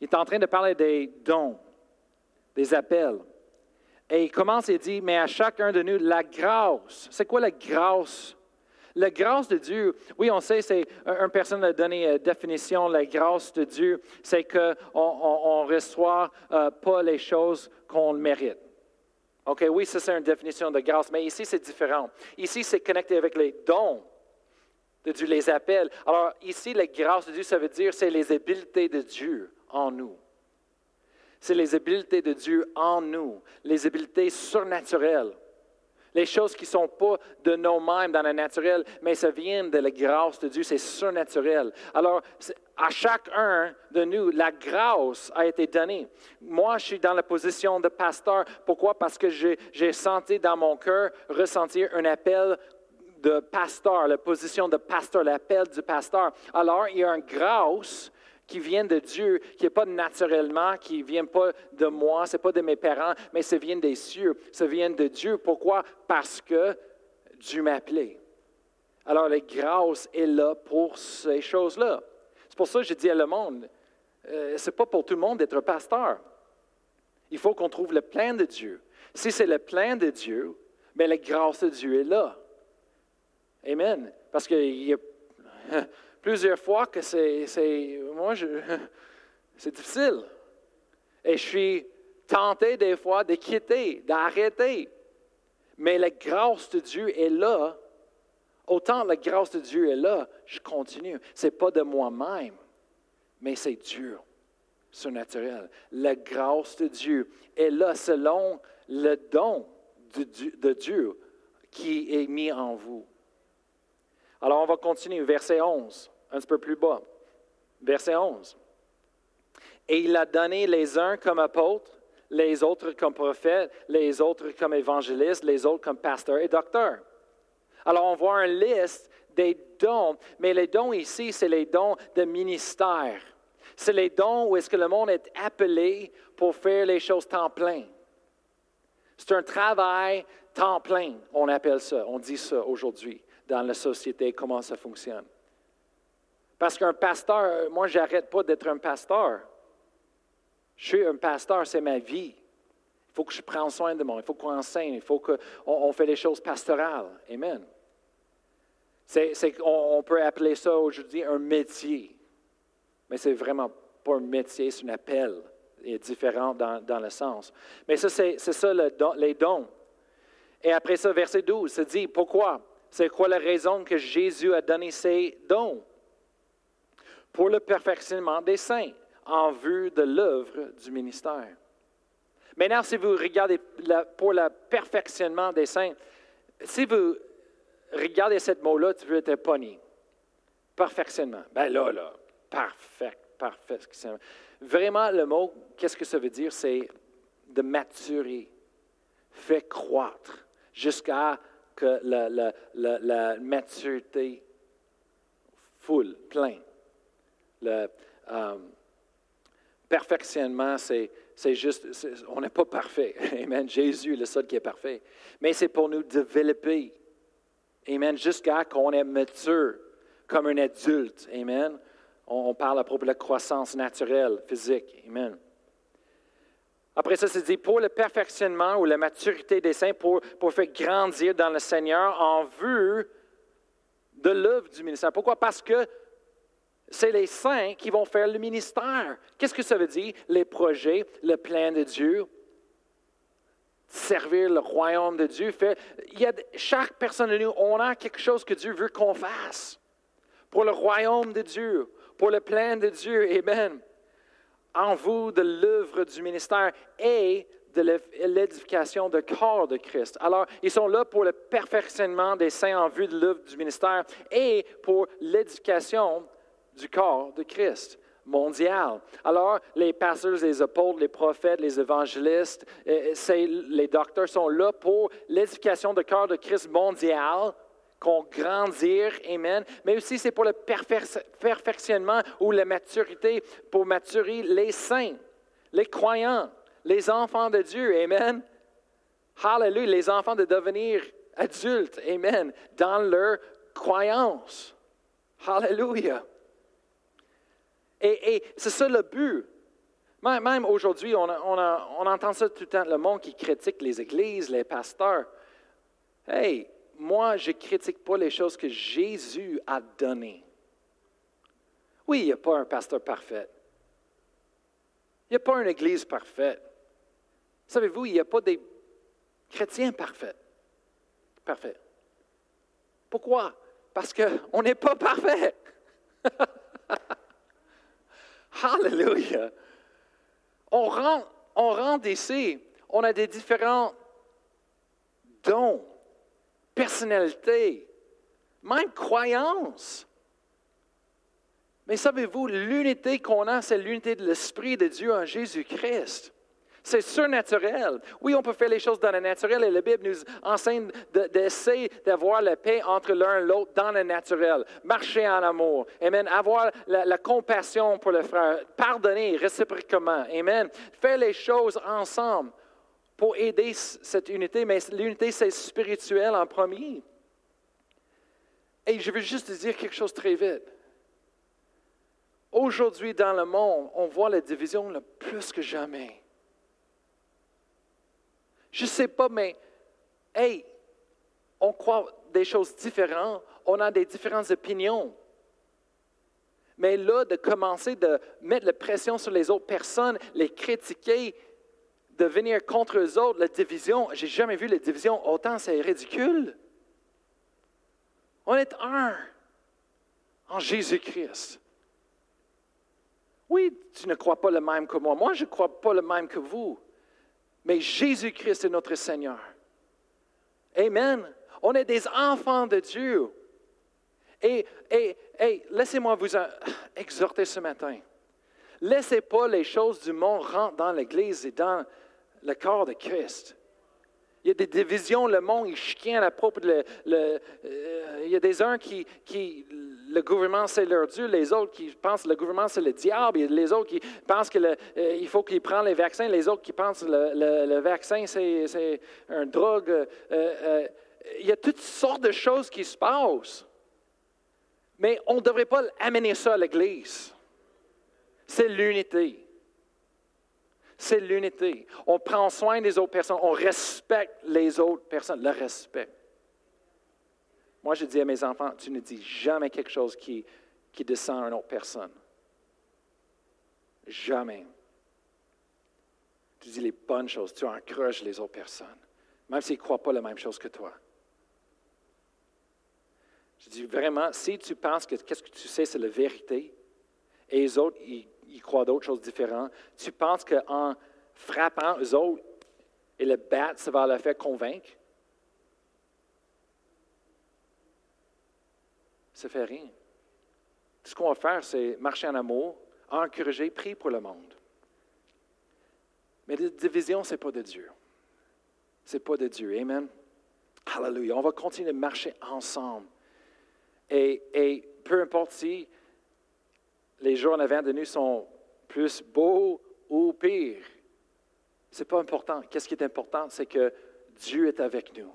Il est en train de parler des dons, des appels. Et il commence et dit, mais à chacun de nous, la grâce. C'est quoi la grâce la grâce de Dieu, oui, on sait, c'est une personne a donné une définition, la grâce de Dieu, c'est qu'on on, reçoit euh, pas les choses qu'on mérite. OK, oui, ça c'est une définition de grâce, mais ici c'est différent. Ici, c'est connecté avec les dons de Dieu, les appels. Alors ici, la grâce de Dieu, ça veut dire c'est les habiletés de Dieu en nous. C'est les habiletés de Dieu en nous, les habiletés surnaturelles. Les choses qui ne sont pas de nous-mêmes dans le naturel, mais ça vient de la grâce de Dieu, c'est surnaturel. Alors, à chacun de nous, la grâce a été donnée. Moi, je suis dans la position de pasteur. Pourquoi? Parce que j'ai senti dans mon cœur ressentir un appel de pasteur, la position de pasteur, l'appel du pasteur. Alors, il y a une grâce qui vient de Dieu, qui n'est pas naturellement, qui ne vient pas de moi, ce n'est pas de mes parents, mais ça vient des cieux, ça vient de Dieu. Pourquoi? Parce que Dieu m'a appelé. Alors la grâce est là pour ces choses-là. C'est pour ça que je dis à le monde, euh, ce n'est pas pour tout le monde d'être pasteur. Il faut qu'on trouve le plein de Dieu. Si c'est le plein de Dieu, bien la grâce de Dieu est là. Amen. Parce qu'il y a plusieurs fois que c'est, moi, [LAUGHS] c'est difficile. Et je suis tenté des fois de quitter, d'arrêter. Mais la grâce de Dieu est là. Autant la grâce de Dieu est là, je continue. Ce n'est pas de moi-même, mais c'est Dieu, surnaturel. La grâce de Dieu est là selon le don de Dieu qui est mis en vous. Alors on va continuer, verset 11, un petit peu plus bas. Verset 11. Et il a donné les uns comme apôtres, les autres comme prophètes, les autres comme évangélistes, les autres comme pasteurs et docteurs. Alors on voit une liste des dons, mais les dons ici, c'est les dons de ministère. C'est les dons où est-ce que le monde est appelé pour faire les choses temps plein. C'est un travail temps plein, on appelle ça, on dit ça aujourd'hui dans la société, comment ça fonctionne. Parce qu'un pasteur, moi, j'arrête pas d'être un pasteur. Je suis un pasteur, c'est ma vie. Il faut que je prenne soin de moi, il faut qu'on enseigne, il faut qu'on on fait les choses pastorales. Amen. C'est, on, peut appeler ça aujourd'hui un métier, mais c'est vraiment pas un métier, c'est un appel. Il est différent dans, dans le sens. Mais ça, c'est, ça le les dons. Et après ça, verset 12, ça dit pourquoi? C'est quoi la raison que Jésus a donné ces dons? Pour le perfectionnement des saints, en vue de l'œuvre du ministère. Maintenant, si vous regardez pour le perfectionnement des saints, si vous regardez ce mot-là, tu veux être pogné. Perfectionnement. Ben là, là, parfait. perfectionnement. Vraiment, le mot, qu'est-ce que ça veut dire? C'est de maturer, fait croître jusqu'à la, maturité full, plein. Le euh, perfectionnement, c'est, juste, on n'est pas parfait. [LAUGHS] Amen. Jésus est le seul qui est parfait. Mais c'est pour nous développer. Amen. Jusqu'à qu'on est mature comme un adulte. Amen. On, parle à propos de la croissance naturelle, physique. Amen. Après ça, c'est dit pour le perfectionnement ou la maturité des saints, pour, faire grandir dans le Seigneur en vue de l'œuvre du ministère. Pourquoi? Parce que c'est les saints qui vont faire le ministère. Qu'est-ce que ça veut dire? Les projets, le plan de Dieu, servir le royaume de Dieu. Y a, chaque personne de nous, on a quelque chose que Dieu veut qu'on fasse pour le royaume de Dieu, pour le plan de Dieu. Amen. En vous de l'œuvre du ministère et de l'édification de corps de Christ. Alors, ils sont là pour le perfectionnement des saints en vue de l'œuvre du ministère et pour l'édification du corps de Christ mondial. Alors, les pasteurs, les apôtres, les prophètes, les évangélistes, les docteurs sont là pour l'édification du corps de Christ mondial, qu'on grandir, amen. Mais aussi, c'est pour le perfectionnement ou la maturité, pour maturer les saints, les croyants, les enfants de Dieu, amen. Hallelujah, les enfants de devenir adultes, amen, dans leur croyance. Hallelujah. Et, c'est ça le but. Même aujourd'hui, on, on, entend ça tout le temps, le monde qui critique les églises, les pasteurs. Hey, moi, je ne critique pas les choses que Jésus a données. Oui, il n'y a pas un pasteur parfait. Il n'y a pas une église parfaite. Savez-vous, il n'y a pas des chrétiens parfaits. Parfaits. Pourquoi? Parce qu'on n'est pas parfait. [LAUGHS] Hallelujah. On rentre, on rentre ici, on a des différents dons, personnalités, même croyances. Mais savez-vous, l'unité qu'on a, c'est l'unité de l'Esprit de Dieu en Jésus-Christ. C'est surnaturel. Oui, on peut faire les choses dans le naturel et la Bible nous enseigne d'essayer d'avoir la paix entre l'un et l'autre dans le naturel. Marcher en amour. Amen. Avoir la, compassion pour le frère. Pardonner réciproquement. Amen. Faire les choses ensemble pour aider cette unité. Mais l'unité, c'est spirituel en premier. Et je veux juste dire quelque chose très vite. Aujourd'hui, dans le monde, on voit la division le plus que jamais. Je ne sais pas, mais, hey, on croit des choses différentes, on a des différentes opinions. Mais là, de commencer de mettre la pression sur les autres personnes, les critiquer, de venir contre eux autres, la division, j'ai jamais vu la division autant, c'est ridicule. On est un en Jésus-Christ. Oui, tu ne crois pas le même que moi. Moi, je ne crois pas le même que vous. Mais Jésus-Christ est notre Seigneur. Amen. On est des enfants de Dieu. Et, laissez-moi vous exhorter ce matin. Laissez pas les choses du monde rentrer dans l'Église et dans le corps de Christ. Il y a des divisions, le monde, il chicane à propos de le, euh, il y a des uns qui, qui le gouvernement c'est leur Dieu, les autres qui pensent que le gouvernement c'est le diable, il y a les autres qui pensent qu'il euh, faut qu'ils prennent les vaccins, les autres qui pensent que le, vaccin c'est un drogue. Euh, il y a toutes sortes de choses qui se passent. Mais on ne devrait pas amener ça à l'Église. C'est l'unité c'est l'unité. On prend soin des autres personnes, on respecte les autres personnes, le respect. Moi, je dis à mes enfants, tu ne dis jamais quelque chose qui, qui descend à une autre personne. Jamais. Tu dis les bonnes choses, tu encourages les autres personnes, même s'ils ne croient pas la même chose que toi. Je dis vraiment, si tu penses que qu'est-ce que tu sais, c'est la vérité, et les autres, ils ils croient d'autres choses différentes. Tu penses qu'en frappant eux autres et le battre, ça va leur faire convaincre? Ça fait rien. Tout ce qu'on va faire, c'est marcher en amour, encourager, prie pour le monde. Mais la division, ce n'est pas de Dieu. Ce n'est pas de Dieu. Amen. Hallelujah. On va continuer de marcher ensemble. Et peu importe si les jours en avant de nous sont plus beaux ou pires, ce n'est pas important. Qu'est-ce qui est important? C'est que Dieu est avec nous.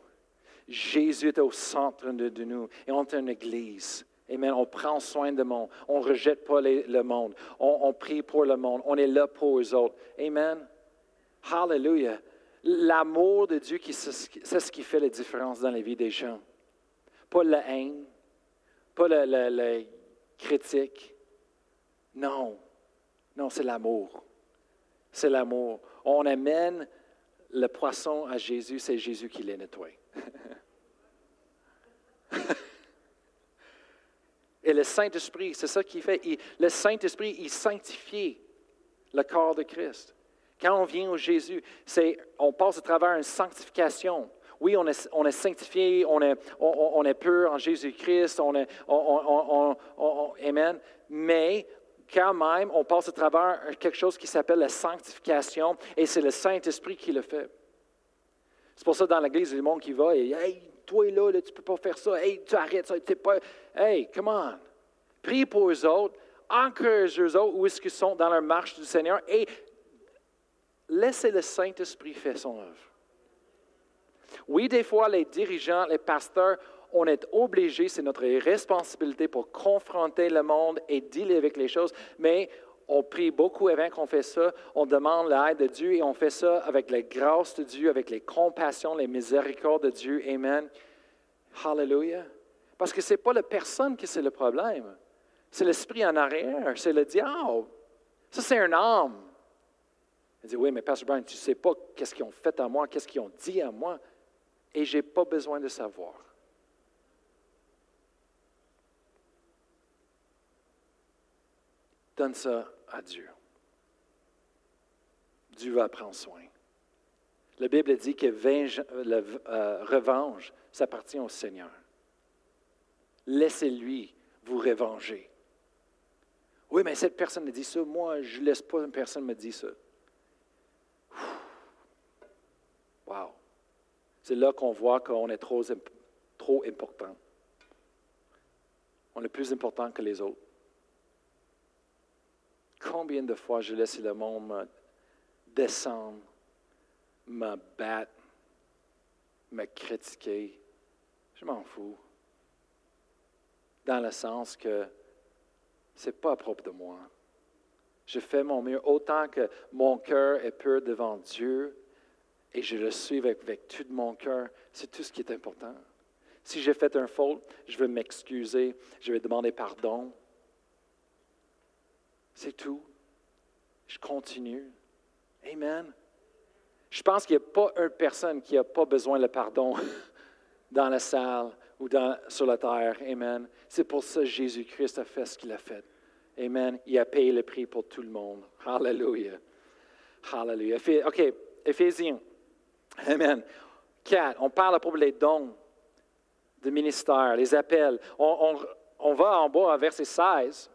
Jésus est au centre de, nous et on est une église. Amen. On prend soin du monde. On ne rejette pas le monde. On, prie pour le monde. On est là pour eux autres. Amen. Hallelujah. L'amour de Dieu, c'est ce qui fait la différence dans la vie des gens. Pas la haine, pas la, critique. Non. Non, c'est l'amour. C'est l'amour. On amène le poisson à Jésus, c'est Jésus qui les nettoie. [LAUGHS] Et le Saint-Esprit, c'est ça qu'il fait. le Saint-Esprit, il sanctifie le corps de Christ. Quand on vient au Jésus, c'est, on passe à travers une sanctification. Oui, on est, on sanctifié, on est, on, pur en Jésus-Christ, on est, Amen. Mais quand même, on passe à travers quelque chose qui s'appelle la sanctification et c'est le Saint-Esprit qui le fait. C'est pour ça dans l'Église, il y a des monde qui va et Hey, toi là, tu ne peux pas faire ça. Hey, tu arrêtes ça. pas... Hey, come on. Prie pour eux autres, encourage eux autres où est-ce qu'ils sont dans leur marche du Seigneur et laissez le Saint-Esprit faire son œuvre. Oui, des fois, les dirigeants, les pasteurs, on est obligés, c'est notre responsabilité pour confronter le monde et dealer avec les choses, mais on prie beaucoup avant qu'on fait ça, on demande l'aide de Dieu et on fait ça avec la grâce de Dieu, avec les compassions, les miséricordes de Dieu. Amen. Hallelujah. Parce que ce n'est pas la personne qui c'est le problème. C'est l'esprit en arrière, c'est le diable. Ça, c'est un homme. Il dit, oui, mais Pasteur Brian, tu ne sais pas qu'est-ce qu'ils ont fait à moi, qu'est-ce qu'ils ont dit à moi, et je n'ai pas besoin de savoir. Donne ça à Dieu. Dieu va prendre soin. La Bible dit que la euh, revanche, ça appartient au Seigneur. Laissez-lui vous revenger. Oui, mais cette personne me dit ça. Moi, je ne laisse pas une personne me dire ça. Wow! C'est là qu'on voit qu'on est trop important. On est plus important que les autres. Combien de fois je laisse le monde me descendre, me battre, me critiquer? Je m'en fous. Dans le sens que ce n'est pas propre de moi. Je fais mon mieux autant que mon cœur est pur devant Dieu et je le suis avec, tout mon cœur. C'est tout ce qui est important. Si j'ai fait un faute, je vais m'excuser, je vais demander pardon. C'est tout. Je continue. Amen. Je pense qu'il n'y a pas une personne qui n'a pas besoin de pardon [LAUGHS] dans la salle ou sur la terre. Amen. C'est pour ça que Jésus-Christ a fait ce qu'il a fait. Amen. Il a payé le prix pour tout le monde. Hallelujah. Hallelujah. OK, Éphésiens. Amen. 4, on parle propos des dons de ministère, les appels. On, va en bas à verset 16.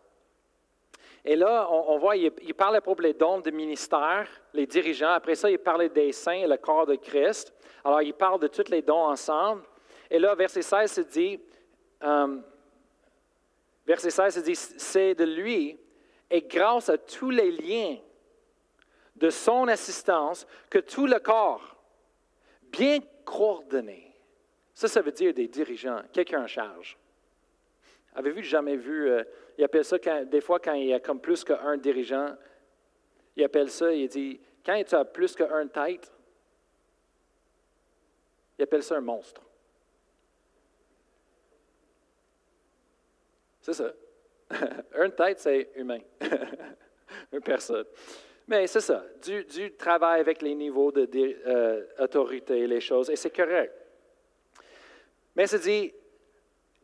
Et là, on, voit, il, parle à propos des dons de ministère, les dirigeants. Après ça, il parle des saints et le corps de Christ. Alors, il parle de tous les dons ensemble. Et là, verset 16 se dit, euh, verset 16 se dit, c'est de lui et grâce à tous les liens de son assistance que tout le corps, bien coordonné. Ça, ça veut dire des dirigeants, quelqu'un en charge. Avez-vous jamais vu, euh, il appelle ça des fois quand il y a comme plus qu'un dirigeant, il appelle ça, il dit, quand tu as plus qu'un tête, il appelle ça un monstre. C'est ça. [LAUGHS] un tête, c'est humain. [LAUGHS] Une personne. Mais c'est ça, du, travail avec les niveaux d'autorité, euh, les choses, et c'est correct. Mais c'est dit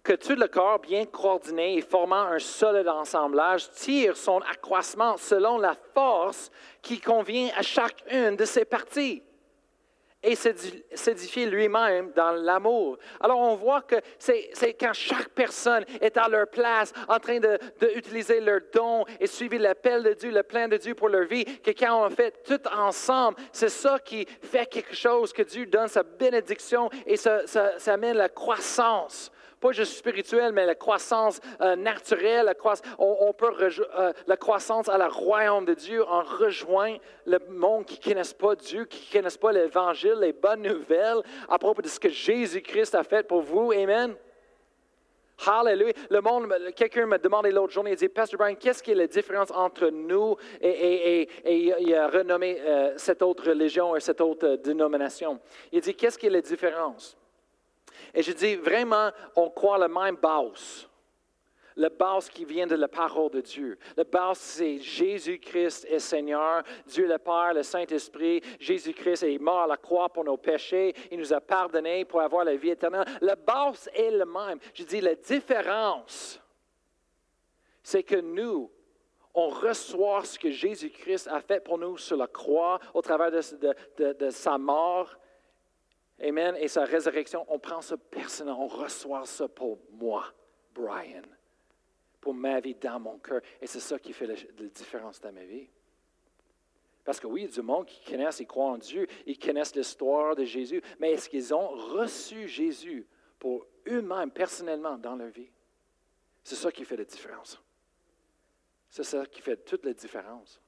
que tout le corps bien coordonné et formant un solide ensemblage tire son accroissement selon la force qui convient à chacune de ses parties. et s'édifier lui-même dans l'amour. Alors on voit que c'est quand chaque personne est à leur place, en train d'utiliser de, leurs dons et suivre l'appel de Dieu, le plan de Dieu pour leur vie, que quand on fait tout ensemble, c'est ça qui fait quelque chose, que Dieu donne sa bénédiction et ça amène la croissance pas juste spirituelle, mais la croissance euh, naturelle, la on, peut euh, la croissance à la royaume de Dieu en rejoint le monde qui ne connaissent pas Dieu, qui ne connaissent pas l'Évangile, les bonnes nouvelles à propos de ce que Jésus-Christ a fait pour vous. Amen. Hallelujah. Le monde, quelqu'un m'a demandé l'autre journée, il dit, Pastor Brian, qu'est-ce qui est la différence entre nous et, il a renommé euh, cette autre religion et cette autre dénomination? Il dit, qu'est-ce qui est la différence? Et je dis vraiment, on croit le même base. Le base qui vient de la parole de Dieu. Le base, c'est Jésus-Christ est Seigneur, Dieu le Père, le Saint-Esprit. Jésus-Christ est mort à la croix pour nos péchés. Il nous a pardonnés pour avoir la vie éternelle. Le base est le même. Je dis, la différence, c'est que nous, on reçoit ce que Jésus-Christ a fait pour nous sur la croix au travers de sa mort Amen. Et sa résurrection, on prend ça personnellement, on reçoit ça pour moi, Brian, pour ma vie dans mon cœur. Et c'est ça qui fait la, différence dans ma vie. Parce que oui, du monde qui connaissent et croient en Dieu, ils connaissent l'histoire de Jésus, mais est-ce qu'ils ont reçu Jésus pour eux-mêmes, personnellement, dans leur vie? C'est ça qui fait la différence. C'est ça qui fait toute la différence.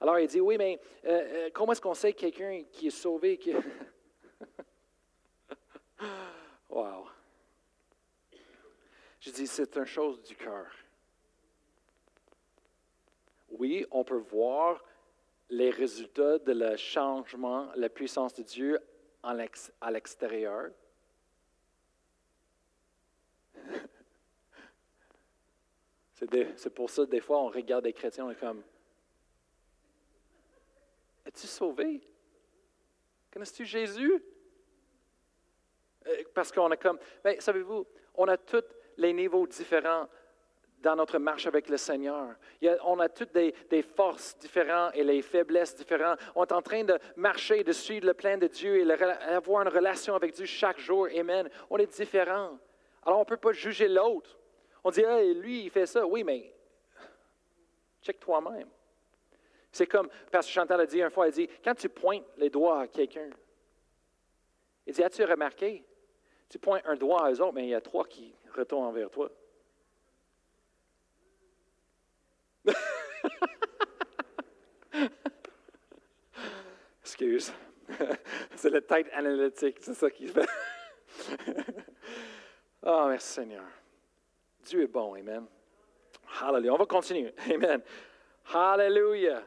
Alors, il dit, oui, mais euh, euh, comment est-ce qu'on sait quelqu'un qui est sauvé? Qui... [LAUGHS] Wow. Je dis, c'est une chose du cœur. Oui, on peut voir les résultats de le changement, la puissance de Dieu à l'extérieur. [LAUGHS] C'est pour ça, des fois, on regarde des chrétiens, on est comme, es-tu sauvé? Connais-tu Jésus? Euh, parce qu'on a comme, mais ben, savez-vous, on a tous les niveaux différents dans notre marche avec le Seigneur. on a toutes des, forces différentes et les faiblesses différentes. On est en train de marcher, de suivre le plan de Dieu et avoir une relation avec Dieu chaque jour. Amen. On est différents. Alors, on ne peut pas juger l'autre. On dit, hey, lui, il fait ça. Oui, mais check toi-même. C'est comme Pasteur Chantal a dit une fois, elle dit, quand tu pointes les doigts à quelqu'un, il dit, as-tu remarqué? Tu pointes un doigt à eux autres, mais il y a trois qui retournent envers toi. [LAUGHS] Excuse. [LAUGHS] c'est le tête analytique, c'est ça qui fait. oh, [LAUGHS] merci Seigneur. Dieu est bon, Amen. Hallelujah. On va continuer. Amen. Hallelujah.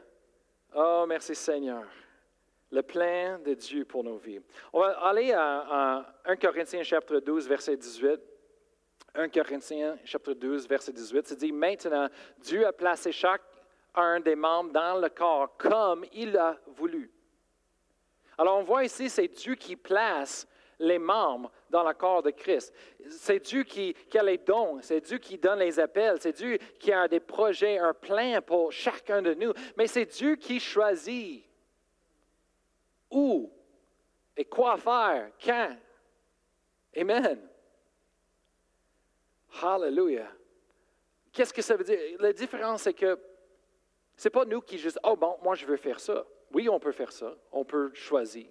Oh, merci Seigneur le plan de Dieu pour nos vies. On va aller à, 1 Corinthiens chapitre 12, verset 18. 1 Corinthiens chapitre 12, verset 18, c'est dit, maintenant, Dieu a placé chaque un des membres dans le corps comme il a voulu. Alors on voit ici, c'est Dieu qui place les membres dans le corps de Christ. C'est Dieu qui, qui, a les dons, c'est Dieu qui donne les appels, c'est Dieu qui a des projets, un plan pour chacun de nous, mais c'est Dieu qui choisit où et quoi faire, quand? Amen. Hallelujah. Qu'est-ce que ça veut dire? La différence, c'est que ce n'est pas nous qui juste, oh bon, moi je veux faire ça. Oui, on peut faire ça, on peut choisir.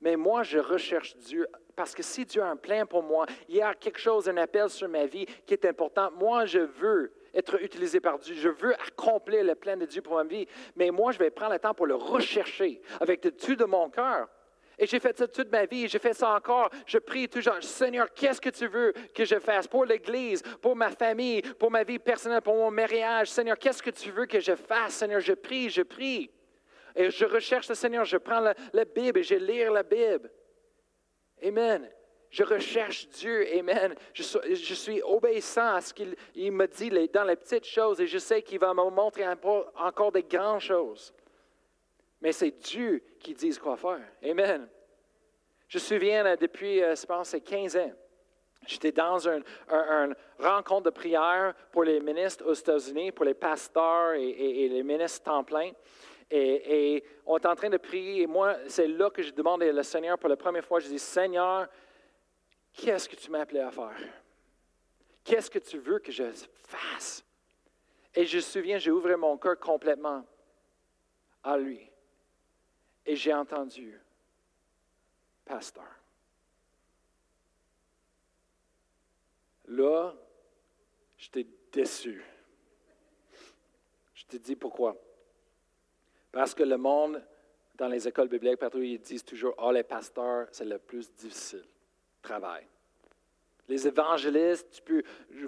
Mais moi, je recherche Dieu parce que si Dieu a un plan pour moi, il y a quelque chose, un appel sur ma vie qui est important. Moi, je veux être utilisé par Dieu. Je veux accomplir le plan de Dieu pour ma vie. Mais moi, je vais prendre le temps pour le rechercher avec tout de mon cœur. Et j'ai fait ça toute ma vie, j'ai fait ça encore. Je prie toujours, Seigneur, qu'est-ce que tu veux que je fasse pour l'Église, pour ma famille, pour ma vie personnelle, pour mon mariage? Seigneur, qu'est-ce que tu veux que je fasse? Seigneur, je prie, je prie. Et je recherche le Seigneur, je prends la, la Bible et je lis la Bible. Amen. Je recherche Dieu, Amen. Je, suis obéissant à ce qu'il me dit dans les petites choses et je sais qu'il va me montrer encore des grandes choses. Mais c'est Dieu qui dit quoi faire. Amen. Je me souviens, euh, depuis, euh, je pense, c'est 15 ans, j'étais dans une un, rencontre de prière pour les ministres aux États-Unis, pour les pasteurs et, et les ministres temps plein. Et, on est en train de prier. Et moi, c'est là que je demande au Seigneur pour la première fois. Je dis, Seigneur, qu'est-ce que tu m'as appelé à faire? Qu'est-ce que tu veux que je fasse? Et je me souviens, j'ai ouvert mon cœur complètement à lui. Et j'ai entendu, pasteur. Là, j'étais déçu. Je te dis pourquoi. Parce que le monde, dans les écoles bibliques, partout, ils disent toujours, oh, les pasteurs, c'est le plus difficile travail. Les évangélistes, tu peux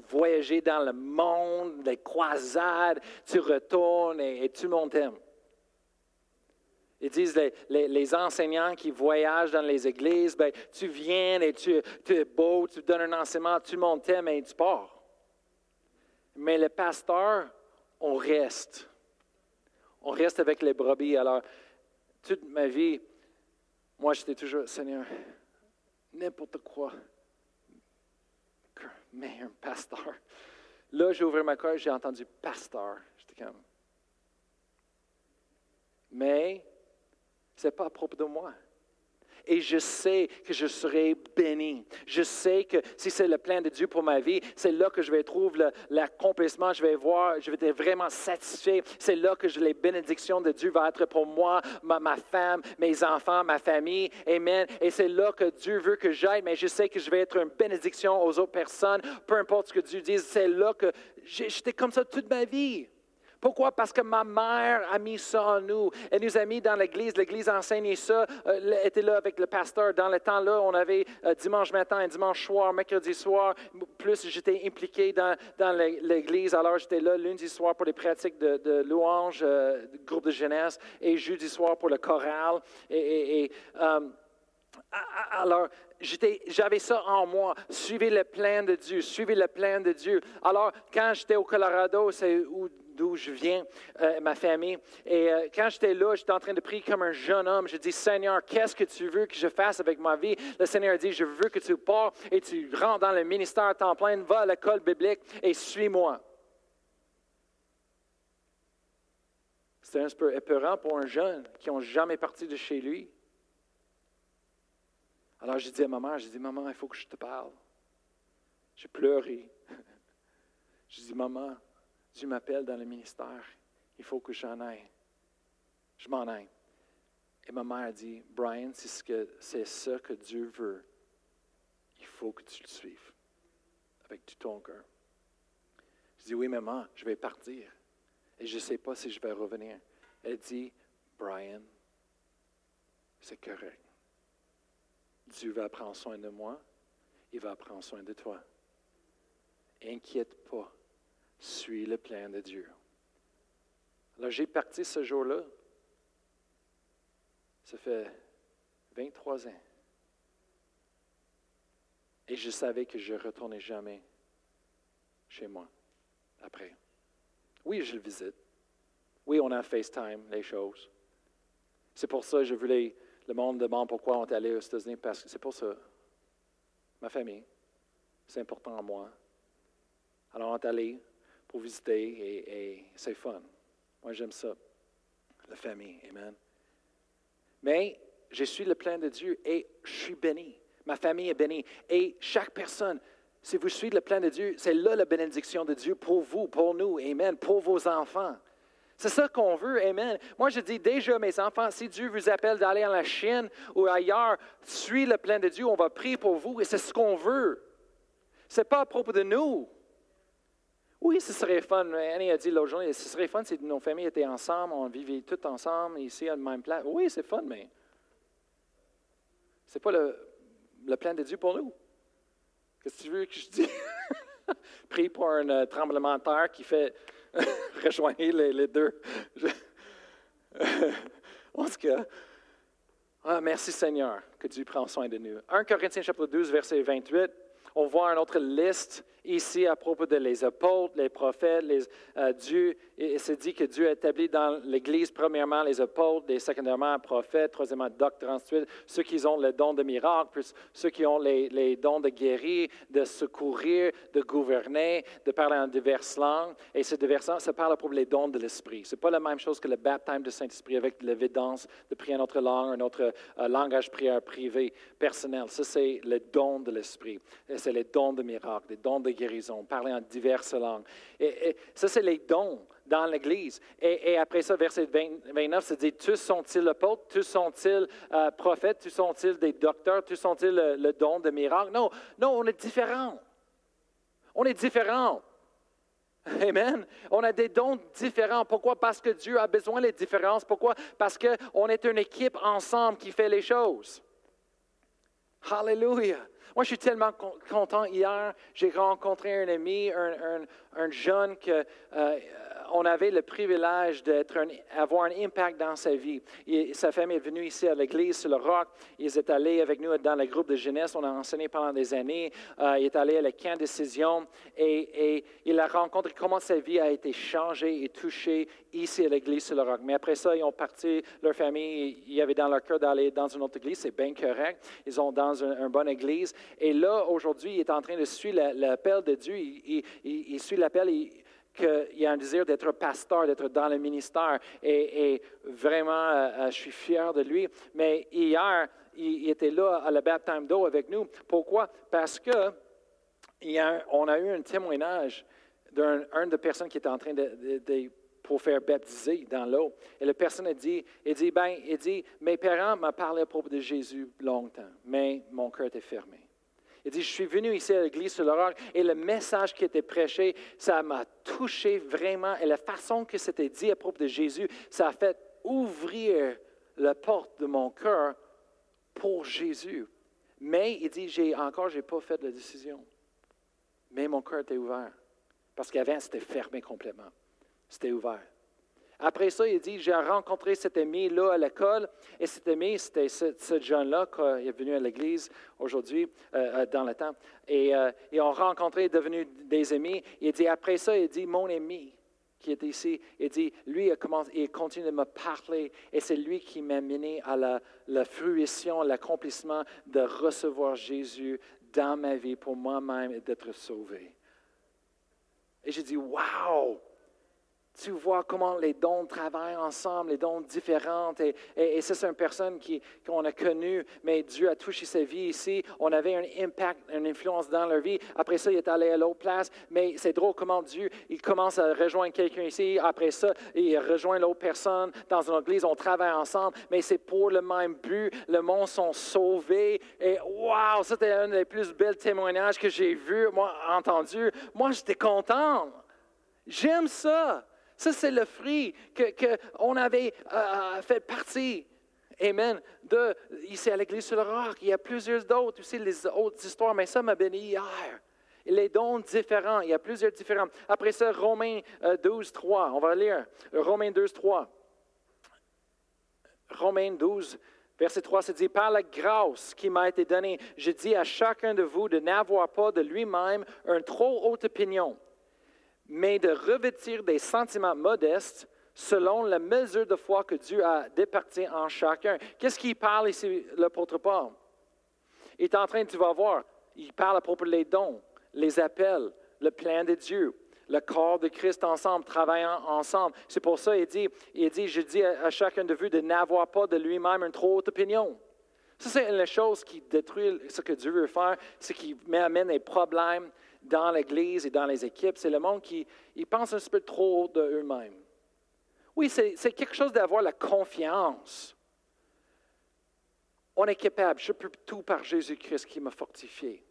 voyager dans le monde, les croisades, tu retournes et, tout le monde t'aime. Ils disent les, enseignants qui voyagent dans les églises, ben, tu viens et tu, tu, es beau, tu donnes un enseignement, tout le monde t'aime et tu pars. Mais les pasteurs, on reste. On reste avec les brebis. Alors, toute ma vie, moi, j'étais toujours, Seigneur, n'importe quoi, mais un pasteur. Là, j'ai ouvert ma cœur, j'ai entendu pasteur. J'étais comme. Mais, ce n'est pas à propos de moi et je sais que je serai béni. Je sais que si c'est le plan de Dieu pour ma vie, c'est là que je vais trouver l'accomplissement, je vais voir, je vais être vraiment satisfait. C'est là que les bénédictions de Dieu vont être pour moi, ma, femme, mes enfants, ma famille. Amen. Et c'est là que Dieu veut que j'aille, mais je sais que je vais être une bénédiction aux autres personnes, peu importe ce que Dieu dise. C'est là que j'étais comme ça toute ma vie. Pourquoi? Parce que ma mère a mis ça en nous. Elle nous a mis dans l'Église. L'Église enseignait ça. Elle euh, était là avec le pasteur. Dans le temps-là, on avait euh, dimanche matin et dimanche soir, mercredi soir. Plus j'étais impliqué dans, dans l'Église. Alors, j'étais là lundi soir pour les pratiques de, de louange, euh, groupe de jeunesse, et jeudi soir pour le choral. Et, alors, j'avais ça en moi. Suivez le plan de Dieu. Suivez le plan de Dieu. Alors, quand j'étais au Colorado, c'est où d'où je viens, euh, ma famille. Et euh, quand j'étais là, j'étais en train de prier comme un jeune homme. Je dis, Seigneur, qu'est-ce que tu veux que je fasse avec ma vie? Le Seigneur dit, je veux que tu pars et tu rentres dans le ministère à temps plein, va à l'école biblique et suis-moi. C'était un peu épeurant pour un jeune qui n'a jamais parti de chez lui. Alors j'ai dit à maman, j'ai dit, maman, il faut que je te parle. J'ai pleuré. [LAUGHS] J'ai dit, maman, Dieu m'appelle dans le ministère, il faut que j'en aille. Je m'en aille. Et ma mère dit, Brian, c'est ce que, c'est ça que Dieu veut. Il faut que tu le suives avec tout ton cœur. Je dis, oui, maman, je vais partir. Et je ne sais pas si je vais revenir. Elle dit, Brian, c'est correct. Dieu va prendre soin de moi, il va prendre soin de toi. Inquiète pas suis le plan de Dieu. Alors j'ai parti ce jour-là. Ça fait 23 ans. Et je savais que je ne retournais jamais chez moi après. Oui, je le visite. Oui, on a FaceTime, les choses. C'est pour ça que je voulais, le monde demande pourquoi on est allé aux États-Unis, parce que c'est pour ça. Ma famille, c'est important à moi. Alors on est allé, pour visiter et, c'est fun. Moi, j'aime ça, la famille. Amen. Mais je suis le plein de Dieu et je suis béni. Ma famille est bénie. Et chaque personne, si vous suivez le plein de Dieu, c'est là la bénédiction de Dieu pour vous, pour nous. Amen. Pour vos enfants. C'est ça qu'on veut, Amen. Moi, je dis déjà, mes enfants, si Dieu vous appelle d'aller en la Chine ou ailleurs, suivez le plein de Dieu, on va prier pour vous et c'est ce qu'on veut. Ce n'est pas à propos de nous. Oui, ce serait fun. Annie a dit l'autre jour, ce serait fun si nos familles étaient ensemble, on vivait toutes ensemble, ici, à la même place. Oui, c'est fun, mais ce n'est pas le, le, plan de Dieu pour nous. Qu'est-ce que tu veux que je dise? [LAUGHS] Prie pour un euh, tremblement de terre qui fait [LAUGHS] rejoindre les, deux. [LAUGHS] en tout cas, ah, merci Seigneur que Dieu prend soin de nous. 1 Corinthiens chapitre 12, verset 28, on voit une autre liste ici à propos de les apôtres, les prophètes, euh, Dieu, il se dit que Dieu a établi dans l'Église, premièrement, les apôtres, et secondairement, prophètes, troisièmement, docteurs, ensuite, ceux qui ont le don de miracle, plus ceux qui ont les, les, dons de guérir, de secourir, de gouverner, de parler en diverses langues. Et ces diverses langues, ça parle pour les dons de l'Esprit. Ce n'est pas la même chose que le baptême du Saint-Esprit avec l'évidence de prier en notre langue, un autre euh, langage prière privé, personnel. Ça, c'est le don de l'Esprit. C'est les dons de miracle, les dons de guérison, parler en diverses langues. Et, ça, c'est les dons dans l'Église. Et, après ça, verset 29, ça dit, tous sont-ils apôtres, tous sont-ils euh, prophètes, tous sont-ils des docteurs, tous sont-ils le, don de miracle? Non, non, on est différents. On est différents. Amen. On a des dons différents. Pourquoi? Parce que Dieu a besoin des différences. Pourquoi? Parce qu'on est une équipe ensemble qui fait les choses. Hallelujah. Moi, je suis tellement content. Hier, j'ai rencontré un ami, un, jeune que euh, on avait le privilège d'avoir un, impact dans sa vie. sa famille est venue ici à l'église sur le roc. Ils étaient allés avec nous dans le groupe de jeunesse. On a enseigné pendant des années. Euh, il est allé à la camp décision et, et, il a rencontré comment sa vie a été changée et touchée ici à l'église sur le roc. Mais après ça, ils ont parti, leur famille, il y avait dans leur cœur d'aller dans une autre église. C'est bien correct. Ils sont dans une, bonne église. Et là, aujourd'hui, il est en train de suivre l'appel de Dieu. Il suit l'appel qu'il y a un désir d'être pasteur, d'être dans le ministère. Et, vraiment, euh, euh, je suis fier de lui. Mais hier, il, était là à la baptême d'eau avec nous. Pourquoi? Parce que on a eu un témoignage d'une de personnes qui était en train de, pour faire baptiser dans l'eau. Et la personne a dit, il dit, ben, il dit, mes parents m'ont parlé à propos de Jésus longtemps, mais mon cœur était fermé. Il dit, je suis venu ici à l'église sur le et le message qui était prêché, ça m'a touché vraiment. Et la façon que c'était dit à propos de Jésus, ça a fait ouvrir la porte de mon cœur pour Jésus. Mais il dit, j'ai encore, je n'ai pas fait la décision. Mais mon cœur était ouvert. Parce qu'avant, c'était fermé complètement. C'était ouvert. Après ça, il dit, j'ai rencontré cet ami-là à l'école, et cet ami, c'était ce, jeune-là qui est venu à l'église aujourd'hui, euh, euh, dans le temps. Et, euh, et on rencontré, devenu des amis. Il dit, après ça, il dit, mon ami qui est ici, il dit, lui, il continue de me parler, et c'est lui qui m'a mené à la, la fruition, l'accomplissement de recevoir Jésus dans ma vie pour moi-même et d'être sauvé. Et j'ai dit, wow! Tu vois comment les dons travaillent ensemble, les dons différents. Et, et, c'est une personne qu'on a connue, mais Dieu a touché sa vie ici. On avait un impact, une influence dans leur vie. Après ça, il est allé à l'autre place. Mais c'est drôle comment Dieu, il commence à rejoindre quelqu'un ici. Après ça, il rejoint l'autre personne dans une église. On travaille ensemble, mais c'est pour le même but. Le monde sont sauvés. Et waouh, c'était un des plus belles témoignages que j'ai vu, moi, entendu. Moi, j'étais content. J'aime ça. Ça, c'est le fruit qu'on avait euh, euh, fait partie. Amen. De, ici à l'Église sur le roc, il y a plusieurs d'autres aussi, les autres histoires, mais ça m'a béni hier. Les dons différents, il y a plusieurs différents. Après ça, Romains 12, euh, 3, on va lire. Romains 12, 3. Romains 12, verset 3, c'est dit, par la grâce qui m'a été donnée, je dis à chacun de vous de n'avoir pas de lui-même une trop haute opinion mais de revêtir des sentiments modestes selon la mesure de foi que Dieu a départi en chacun. Qu'est-ce qu'il parle ici, l'apôtre Paul? Il est en train, tu vas voir, il parle à propos des dons, les appels, le plan de Dieu, le corps de Christ ensemble, travaillant ensemble. C'est pour ça qu'il dit, il dit, je dis à, chacun de vous de n'avoir pas de lui-même une trop haute opinion. Ça, c'est une chose qui détruit ce que Dieu veut faire, c'est qui amène des problèmes, dans l'Église et dans les équipes, c'est le monde qui pense un petit peu trop de eux-mêmes. Oui, c'est quelque chose d'avoir la confiance. On est capable, je peux tout par Jésus-Christ qui m'a fortifié.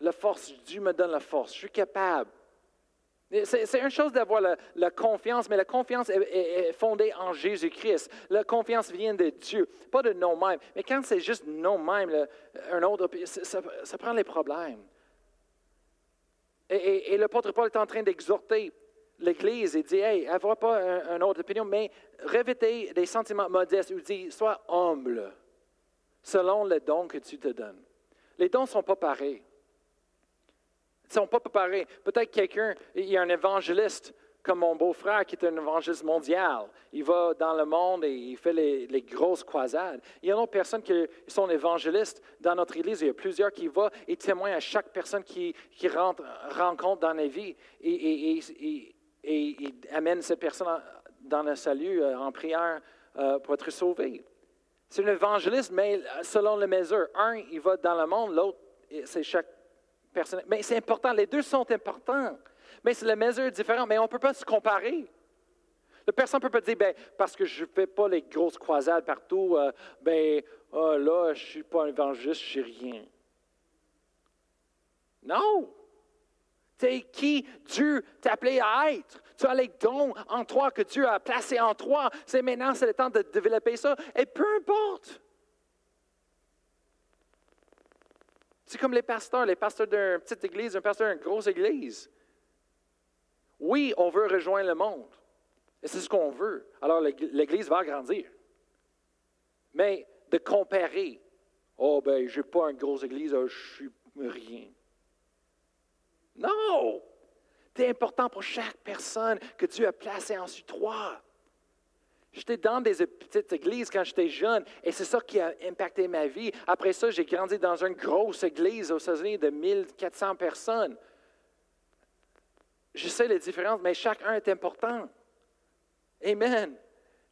La force, Dieu me donne la force, je suis capable. C'est une chose d'avoir la, confiance, mais la confiance est, fondée en Jésus-Christ. La confiance vient de Dieu, pas de nous-mêmes. Mais quand c'est juste nous-mêmes, un autre, ça, prend les problèmes. Et, et, l'apôtre Paul est en train d'exhorter l'Église et dit Hey, avoir pas une autre opinion, mais revêtez des sentiments modestes. Il dit Sois humble selon le don que tu te donnes. Les dons ne sont pas pareils. Ils ne sont pas préparés. Peut-être quelqu'un, il y a un évangéliste comme mon beau-frère qui est un évangéliste mondial. Il va dans le monde et il fait les, grosses croisades. Il y a d'autres personnes qui sont évangélistes dans notre Église. Il y a plusieurs qui vont et témoignent à chaque personne qui, rentre, rencontre dans la vie et, et, et, amène cette personne dans le salut euh, en prière euh, pour être sauvé. C'est un évangéliste, mais selon les mesures. Un, il va dans le monde, l'autre, c'est chaque Mais c'est important, les deux sont importants. Mais c'est la mesure différente, mais on ne peut pas se comparer. La personne ne peut pas dire, ben, parce que je ne fais pas les grosses croisades partout, euh, ben, oh, là, je ne suis pas un évangéliste, je ne sais rien. Non! C'est qui? Dieu t'a appelé à être. Tu as les dons en toi que Dieu a placés en toi. C'est maintenant, c'est le temps de développer ça. Et peu importe. C'est comme les pasteurs, les pasteurs d'une petite église, un pasteur d'une grosse église. Oui, on veut rejoindre le monde. Et c'est ce qu'on veut. Alors l'Église va grandir. Mais de comparer, oh ben, je n'ai pas une grosse Église, je suis rien. Non! C'est important pour chaque personne que Dieu a placé en toi. J'étais dans des petites églises quand j'étais jeune et c'est ça qui a impacté ma vie. Après ça, j'ai grandi dans une grosse église aux États-Unis de 1400 personnes. Je sais les différences, mais chacun est important. Amen.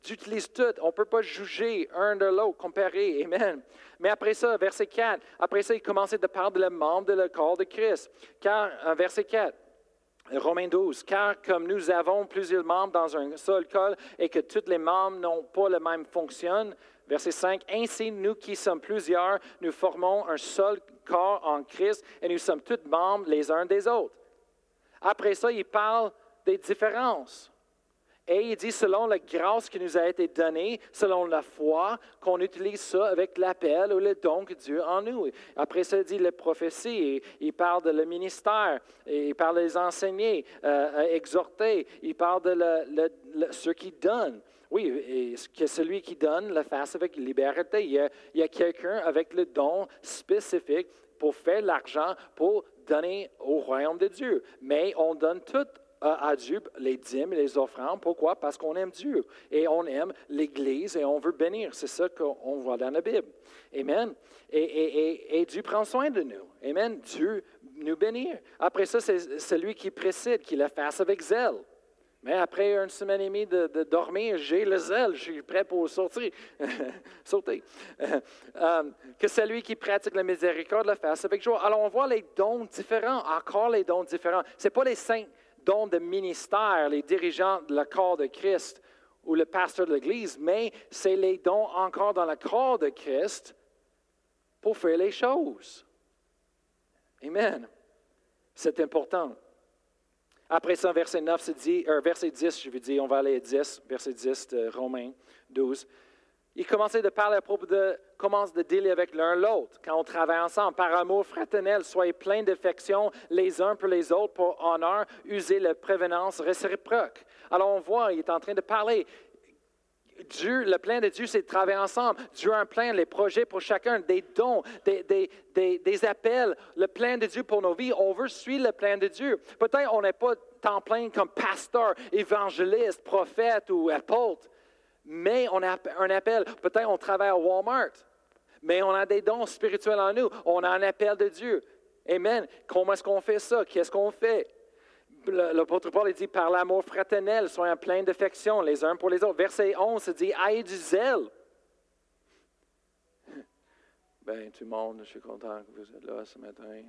Tu utilises tout. On ne peut pas juger un de l'autre, comparer. Amen. Mais après ça, verset 4, après ça, il commençait à parler de le membre de le corps de Christ. Car, euh, verset 4, Romains 12, car comme nous avons plusieurs membres dans un seul corps et que tous les membres n'ont pas la même fonction, verset 5, ainsi nous qui sommes plusieurs, nous formons un seul corps en Christ et nous sommes tous membres les uns des autres. Après ça, il parle des différences. Et il dit, selon la grâce qui nous a été donnée, selon la foi, qu'on utilise ça avec l'appel ou le don que Dieu en nous. Après ça, il dit la prophétie, il parle de le ministère, il parle des enseignés, euh, exhorter, il parle de le, ceux qui donnent. Oui, que celui qui donne le fasse avec liberté. Il y a quelqu'un avec le don spécifique pour faire l'argent, pour donner au royaume de Dieu. Mais on donne tout à Dieu, les dîmes, les offrandes. Pourquoi? Parce qu'on aime Dieu et on aime l'Église et on veut bénir. C'est ça qu'on voit dans la Bible. Amen. Et, Dieu prend soin de nous. Amen. Dieu nous bénit. Après ça, c'est celui qui précède, qui le fasse avec zèle. Mais après une semaine et demie de, dormir, j'ai le zèle, je suis prêt pour sortir, [LAUGHS] sauter. Euh, que celui qui pratique la miséricorde le fasse avec joie. Alors on voit les dons différents, encore les dons différents. Ce n'est pas les saints dons de ministère, les dirigeants de la corps de Christ ou le pasteur de l'Église, mais c'est les dons encore dans la corps de Christ pour faire les choses. Amen. C'est important. Après ça, verset 9, dit, euh, verset 10, je veux dire, on va aller à 10, verset 10 de Romains 12. Il commençait de parler à propos de, commence de dealer avec l'un l'autre quand on travaille ensemble. Par amour fraternel, soyez pleins d'affection les uns pour les autres pour honneur, usez la prévenance réciproque. Alors on voit, il est en train de parler. Dieu, le plan de Dieu, c'est de travailler ensemble. Dieu a un plan, les projets pour chacun, des dons, des, des, des, appels, le plan de Dieu pour nos vies. On veut suivre le plan de Dieu. Peut-être on n'est pas temps plein comme pasteur, évangéliste, prophète ou apôtre, mais on a un appel. Peut-être on travaille à Walmart, mais on a des dons spirituels en nous. On a un appel de Dieu. Amen. Comment est-ce qu'on fait ça? Qu'est-ce qu'on fait? L'apôtre Paul dit par l'amour fraternel, soyons pleins d'affection les uns pour les autres. Verset 11 dit Aïe du zèle. [LAUGHS] Ben, tout le monde, je suis content que vous êtes là ce matin.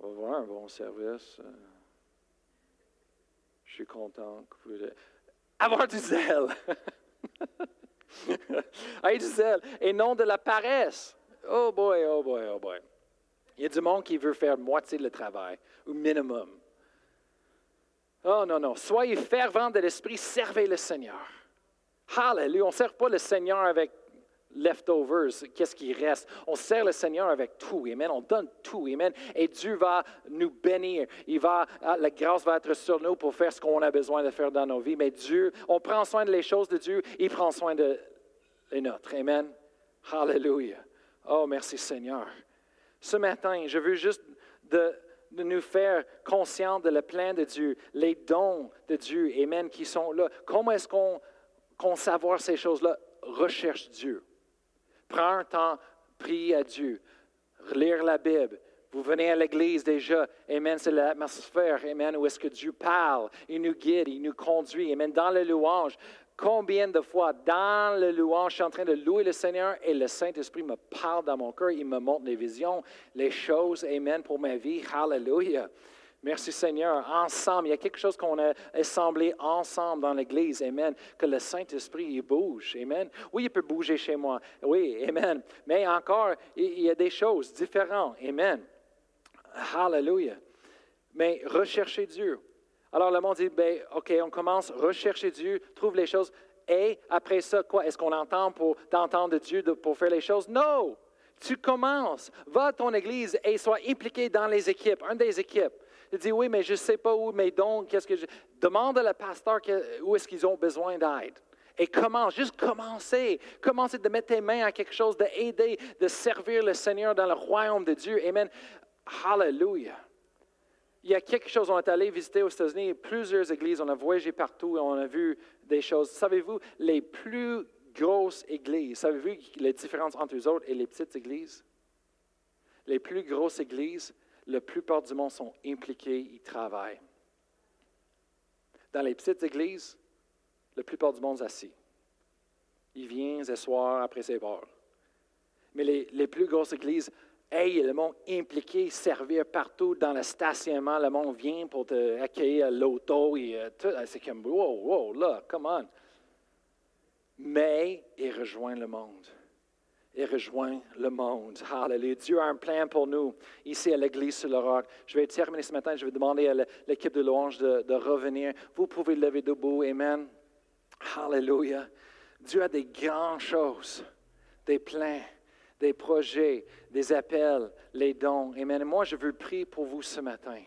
On va voir un bon service. Je suis content que vous êtes. [LAUGHS] Avoir du zèle. [LAUGHS] Aïe du zèle. Et non de la paresse. Oh boy, oh boy, oh boy. Il y a du monde qui veut faire moitié le travail, au minimum. Oh non, non. Soyez fervents de l'esprit, servez le Seigneur. Hallelujah. On ne sert pas le Seigneur avec leftovers, qu'est-ce qui reste? On sert le Seigneur avec tout, Amen. On donne tout, Amen. Et Dieu va nous bénir. Il va, ah, la grâce va être sur nous pour faire ce qu'on a besoin de faire dans nos vies. Mais Dieu, on prend soin de les choses de Dieu, il prend soin de les nôtres. Amen. Hallelujah. Oh, merci Seigneur. Ce matin, je veux juste de, nous faire conscients de le plein de Dieu, les dons de Dieu, Amen, qui sont là. Comment est-ce qu'on qu'on savoir ces choses-là? Recherche Dieu. Prends un temps, prie à Dieu, lire la Bible. Vous venez à l'église déjà, Amen, c'est l'atmosphère, Amen, où est-ce que Dieu parle, il nous guide, il nous conduit, Amen, dans le louange. Combien de fois dans le louange, je suis en train de louer le Seigneur et le Saint-Esprit me parle dans mon cœur, il me montre les visions, les choses, Amen, pour ma vie. Hallelujah. Merci Seigneur. Ensemble, il y a quelque chose qu'on a assemblé ensemble dans l'Église. Amen. Que le Saint-Esprit, il bouge. Amen. Oui, il peut bouger chez moi. Oui, Amen. Mais encore, il y a des choses différentes. Amen. Hallelujah. Mais rechercher Dieu. Alors le monde dit, ben, OK, on commence, rechercher Dieu, trouve les choses. Et après ça, quoi? Est-ce qu'on entend pour t'entendre Dieu pour faire les choses? Non! Tu commences. Va à ton église et sois impliqué dans les équipes, un des équipes. Tu dis, oui, mais je ne sais pas où mes dons, qu'est-ce que je... Demande à le pasteur où est-ce qu'ils ont besoin d'aide. Et commence, juste commencer. Commencer de mettre tes mains à quelque chose, d'aider, de servir le Seigneur dans le royaume de Dieu. Amen. Hallelujah. Il y a quelque chose, on est allé visiter aux États-Unis plusieurs églises, on a voyagé partout et on a vu des choses. Savez-vous, les plus grosses églises, savez-vous les différences entre eux autres et les petites églises? Les plus grosses églises, la plupart du monde sont impliqués, ils travaillent. Dans les petites églises, la plupart du monde est assis. Ils viennent s'asseoir après ses bord. Mais les, les plus grosses églises, Hey, le monde impliqué, servir partout dans le stationnement, le monde vient pour te accueillir à l'auto et euh, tout. C'est comme, wow, wow, là, come on. Mais il rejoint le monde. Il rejoint le monde. Hallelujah. Dieu a un plan pour nous ici à l'Église sur le roc. Je vais terminer ce matin. Je vais demander à l'équipe de louange de, revenir. Vous pouvez lever debout. Amen. Hallelujah. Dieu a des grandes choses, des plans des projets, des appels, les dons. Amen. Moi, je veux prier pour vous ce matin.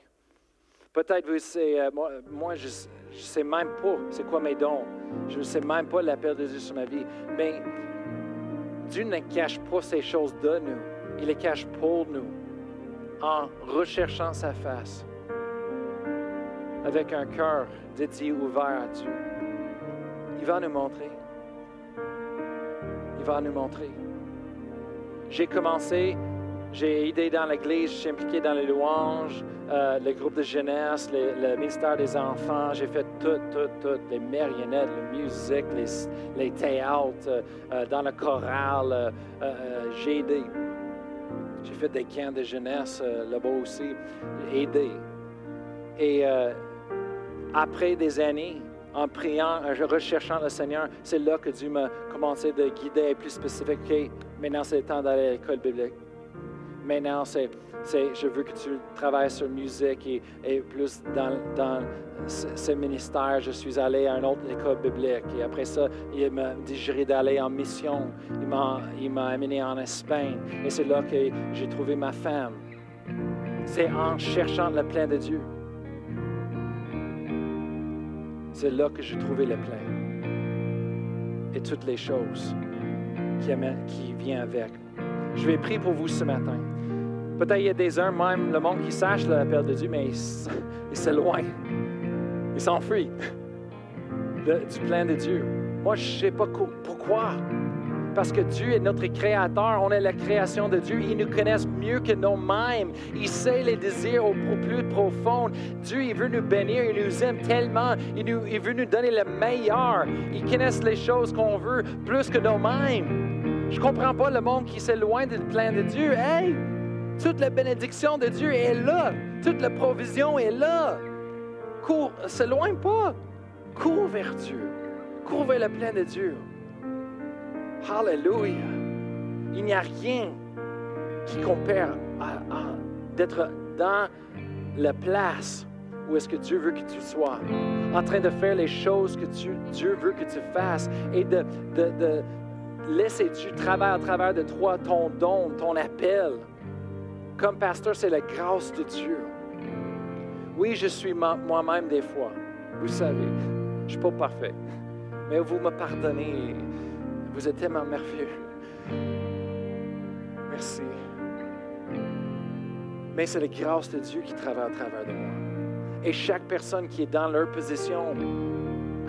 Peut-être vous savez, euh, moi, je ne sais même pas c'est quoi mes dons. Je ne sais même pas l'appel de Dieu sur ma vie. Mais Dieu ne cache pas ces choses de nous. Il les cache pour nous en recherchant sa face avec un cœur dédié, ouvert à Dieu. Il va nous montrer. Il va nous montrer. J'ai commencé, j'ai aidé dans l'église, je suis impliqué dans les louanges, euh, le groupe de jeunesse, le ministère des enfants. J'ai fait tout, tout, tout, les marionnettes, la musique, les, les théâtres, euh, dans le choral. Euh, j'ai aidé. J'ai fait des camps de jeunesse là-bas aussi. Aidé. Et après des années, en priant, en recherchant le Seigneur, c'est là que Dieu m'a commencé de guider plus spécifique. maintenant, c'est le temps d'aller à l'école biblique. Maintenant, je veux que tu travailles sur musique et, plus dans, ce, ministère. Je suis allé à une autre école biblique. Et après ça, il m'a digéré d'aller en mission. Il m'a, amené en Espagne. Et c'est là que j'ai trouvé ma femme. C'est en cherchant le plein de Dieu. C'est là que j'ai trouvé le plein. Et toutes les choses qui viennent avec. Je vais prier pour vous ce matin. Peut-être il y a des uns, même le monde qui sache l'appel de Dieu, mais il, s'éloigne. Il s'enfuit du plein de Dieu. Moi, je ne sais pas pourquoi. Parce que Dieu est notre créateur, on est la création de Dieu. Il nous connaît mieux que nous-mêmes. Il sait les désirs au plus profond. Dieu, il veut nous bénir, il nous aime tellement. Il, il veut nous donner le meilleur. Il connaît les choses qu'on veut plus que nous-mêmes. Je ne comprends pas le monde qui s'éloigne du plein de Dieu. Hey, toute la bénédiction de Dieu est là. Toute la provision est là. Cours, s'éloigne pas. Cours vers Dieu. Cours vers le plein de Dieu. Hallelujah. Il n'y a rien qui compare à, d'être dans la place où est-ce que Dieu veut que tu sois, en train de faire les choses que Dieu veut que tu fasses et de, de, laisser Dieu travailler à travers de toi ton don, ton appel. Comme pasteur, c'est la grâce de Dieu. Oui, je suis moi-même des fois, vous savez, je ne suis pas parfait, mais vous me pardonnez vous êtes tellement merveilleux. Merci. mais c'est la grâce de Dieu qui travaille à travers de moi. Et chaque personne qui est dans leur position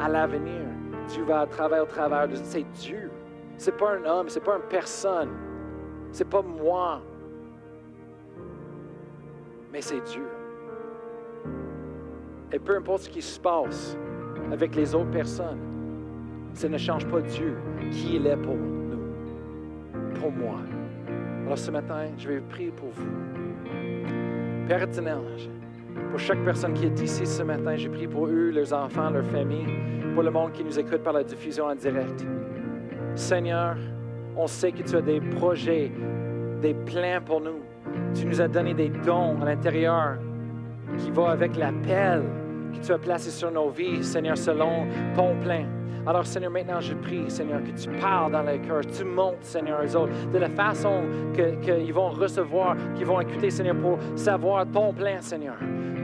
à l'avenir, Dieu va travailler au travers de c'est Dieu. C'est pas un homme, c'est pas une personne. C'est pas moi. Mais c'est Dieu. Et peu importe ce qui se passe avec les autres personnes, ça ne change pas Dieu, qui il est pour nous, pour moi. Alors ce matin, je vais prier pour vous. Père éternel, pour chaque personne qui est ici ce matin, je prie pour eux, leurs enfants, leurs familles, pour le monde qui nous écoute par la diffusion en direct. Seigneur, on sait que tu as des projets, des plans pour nous. Tu nous as donné des dons à l'intérieur qui vont avec l'appel que tu as placé sur nos vies, Seigneur, selon ton plan. Alors, Seigneur, maintenant, je prie, Seigneur, que tu parles dans les cœurs, tu montes, Seigneur, eux autres, de la façon qu'ils vont recevoir, qu'ils vont écouter, Seigneur, pour savoir ton plan, Seigneur.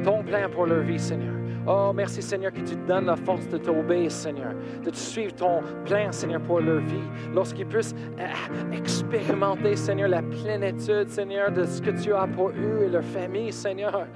Ton plan pour leur vie, Seigneur. Oh, merci Seigneur que tu donnes la force de t'obéir, Seigneur, de te suivre ton plan, Seigneur, pour leur vie, lorsqu'ils puissent euh, expérimenter, Seigneur, la plénitude, Seigneur, de ce que tu as pour eux et leur famille, Seigneur.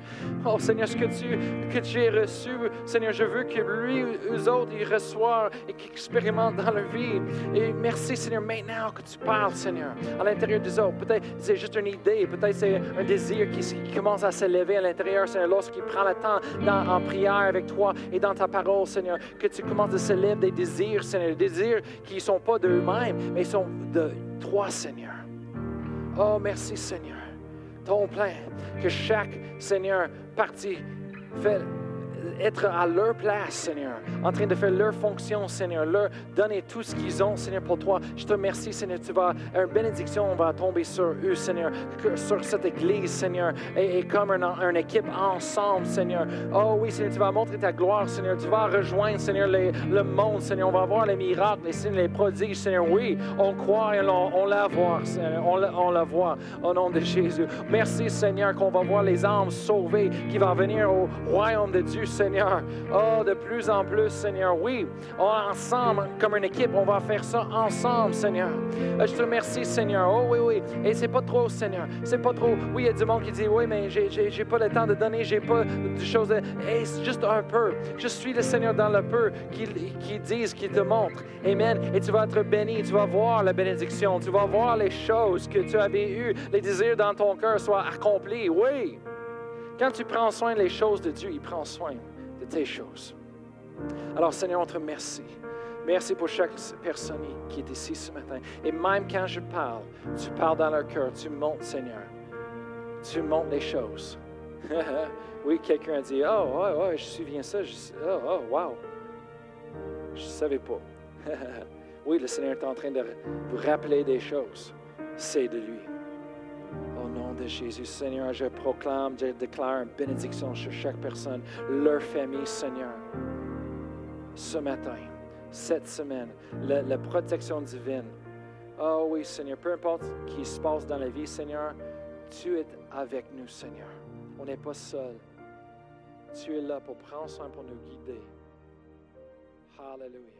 Oh, Seigneur, ce que tu, que as reçu, Seigneur, je veux que lui, eux autres, ils reçoivent et qu'ils expérimentent dans leur vie. Et merci, Seigneur, maintenant que tu parles, Seigneur, à l'intérieur des autres. Peut-être c'est juste une idée, peut-être c'est un désir qui, commence à s'élever à l'intérieur, Seigneur, lorsqu'il prend le temps dans, en prière avec toi et dans ta parole, Seigneur, que tu commences à se des désirs, Seigneur, des désirs qui ne sont pas d'eux-mêmes, mais sont de toi, Seigneur. Oh, merci, Seigneur. Ton plan, que chaque, Seigneur, partie fait être à leur place, Seigneur, en train de faire leur fonction, Seigneur, leur donner tout ce qu'ils ont, Seigneur, pour toi. Je te remercie, Seigneur, tu vas, une bénédiction va tomber sur eux, Seigneur, sur cette église, Seigneur, et, comme une équipe ensemble, Seigneur. Oh oui, Seigneur, tu vas montrer ta gloire, Seigneur, tu vas rejoindre, Seigneur, le monde, Seigneur, on va voir les miracles, les signes, les prodiges, Seigneur, oui, on croit et on, la voit, Seigneur, on, on la voit, au nom de Jésus. Merci, Seigneur, qu'on va voir les âmes sauvées qui vont venir au royaume de Dieu, Seigneur. Oh, de plus en plus, Seigneur. Oui, ensemble, comme une équipe, on va faire ça ensemble, Seigneur. Euh, je te remercie, Seigneur. Oh, oui, oui. Et c'est pas trop, Seigneur. C'est pas trop. Oui, il y a du monde qui dit, oui, mais j'ai pas le temps de donner, j'ai pas de choses. Hey, c'est juste un peu. Je suis le Seigneur dans le peu qui, qui disent, qui te montre. Amen. Et tu vas être béni. Tu vas voir la bénédiction. Tu vas voir les choses que tu avais eues. Les désirs dans ton cœur soient accomplis. Oui. Quand tu prends soin des choses de Dieu, il prend soin tes choses. Alors, Seigneur, on te remercie. Merci pour chaque personne qui est ici ce matin. Et même quand je parle, tu parles dans leur cœur, tu montes, Seigneur. Tu montes les choses. [LAUGHS] oui, quelqu'un a dit Oh, ouais, ouais, je bien ça. oh, oh, wow. Je ne savais pas. [LAUGHS] oui, le Seigneur est en train de vous rappeler des choses. C'est de lui de Jésus, Seigneur, je proclame, je déclare une bénédiction sur chaque personne, leur famille, Seigneur. Ce matin, cette semaine, la, protection divine. Oh oui, Seigneur, peu importe ce qui se passe dans la vie, Seigneur, tu es avec nous, Seigneur. On n'est pas seul. Tu es là pour prendre soin, pour nous guider. Hallelujah.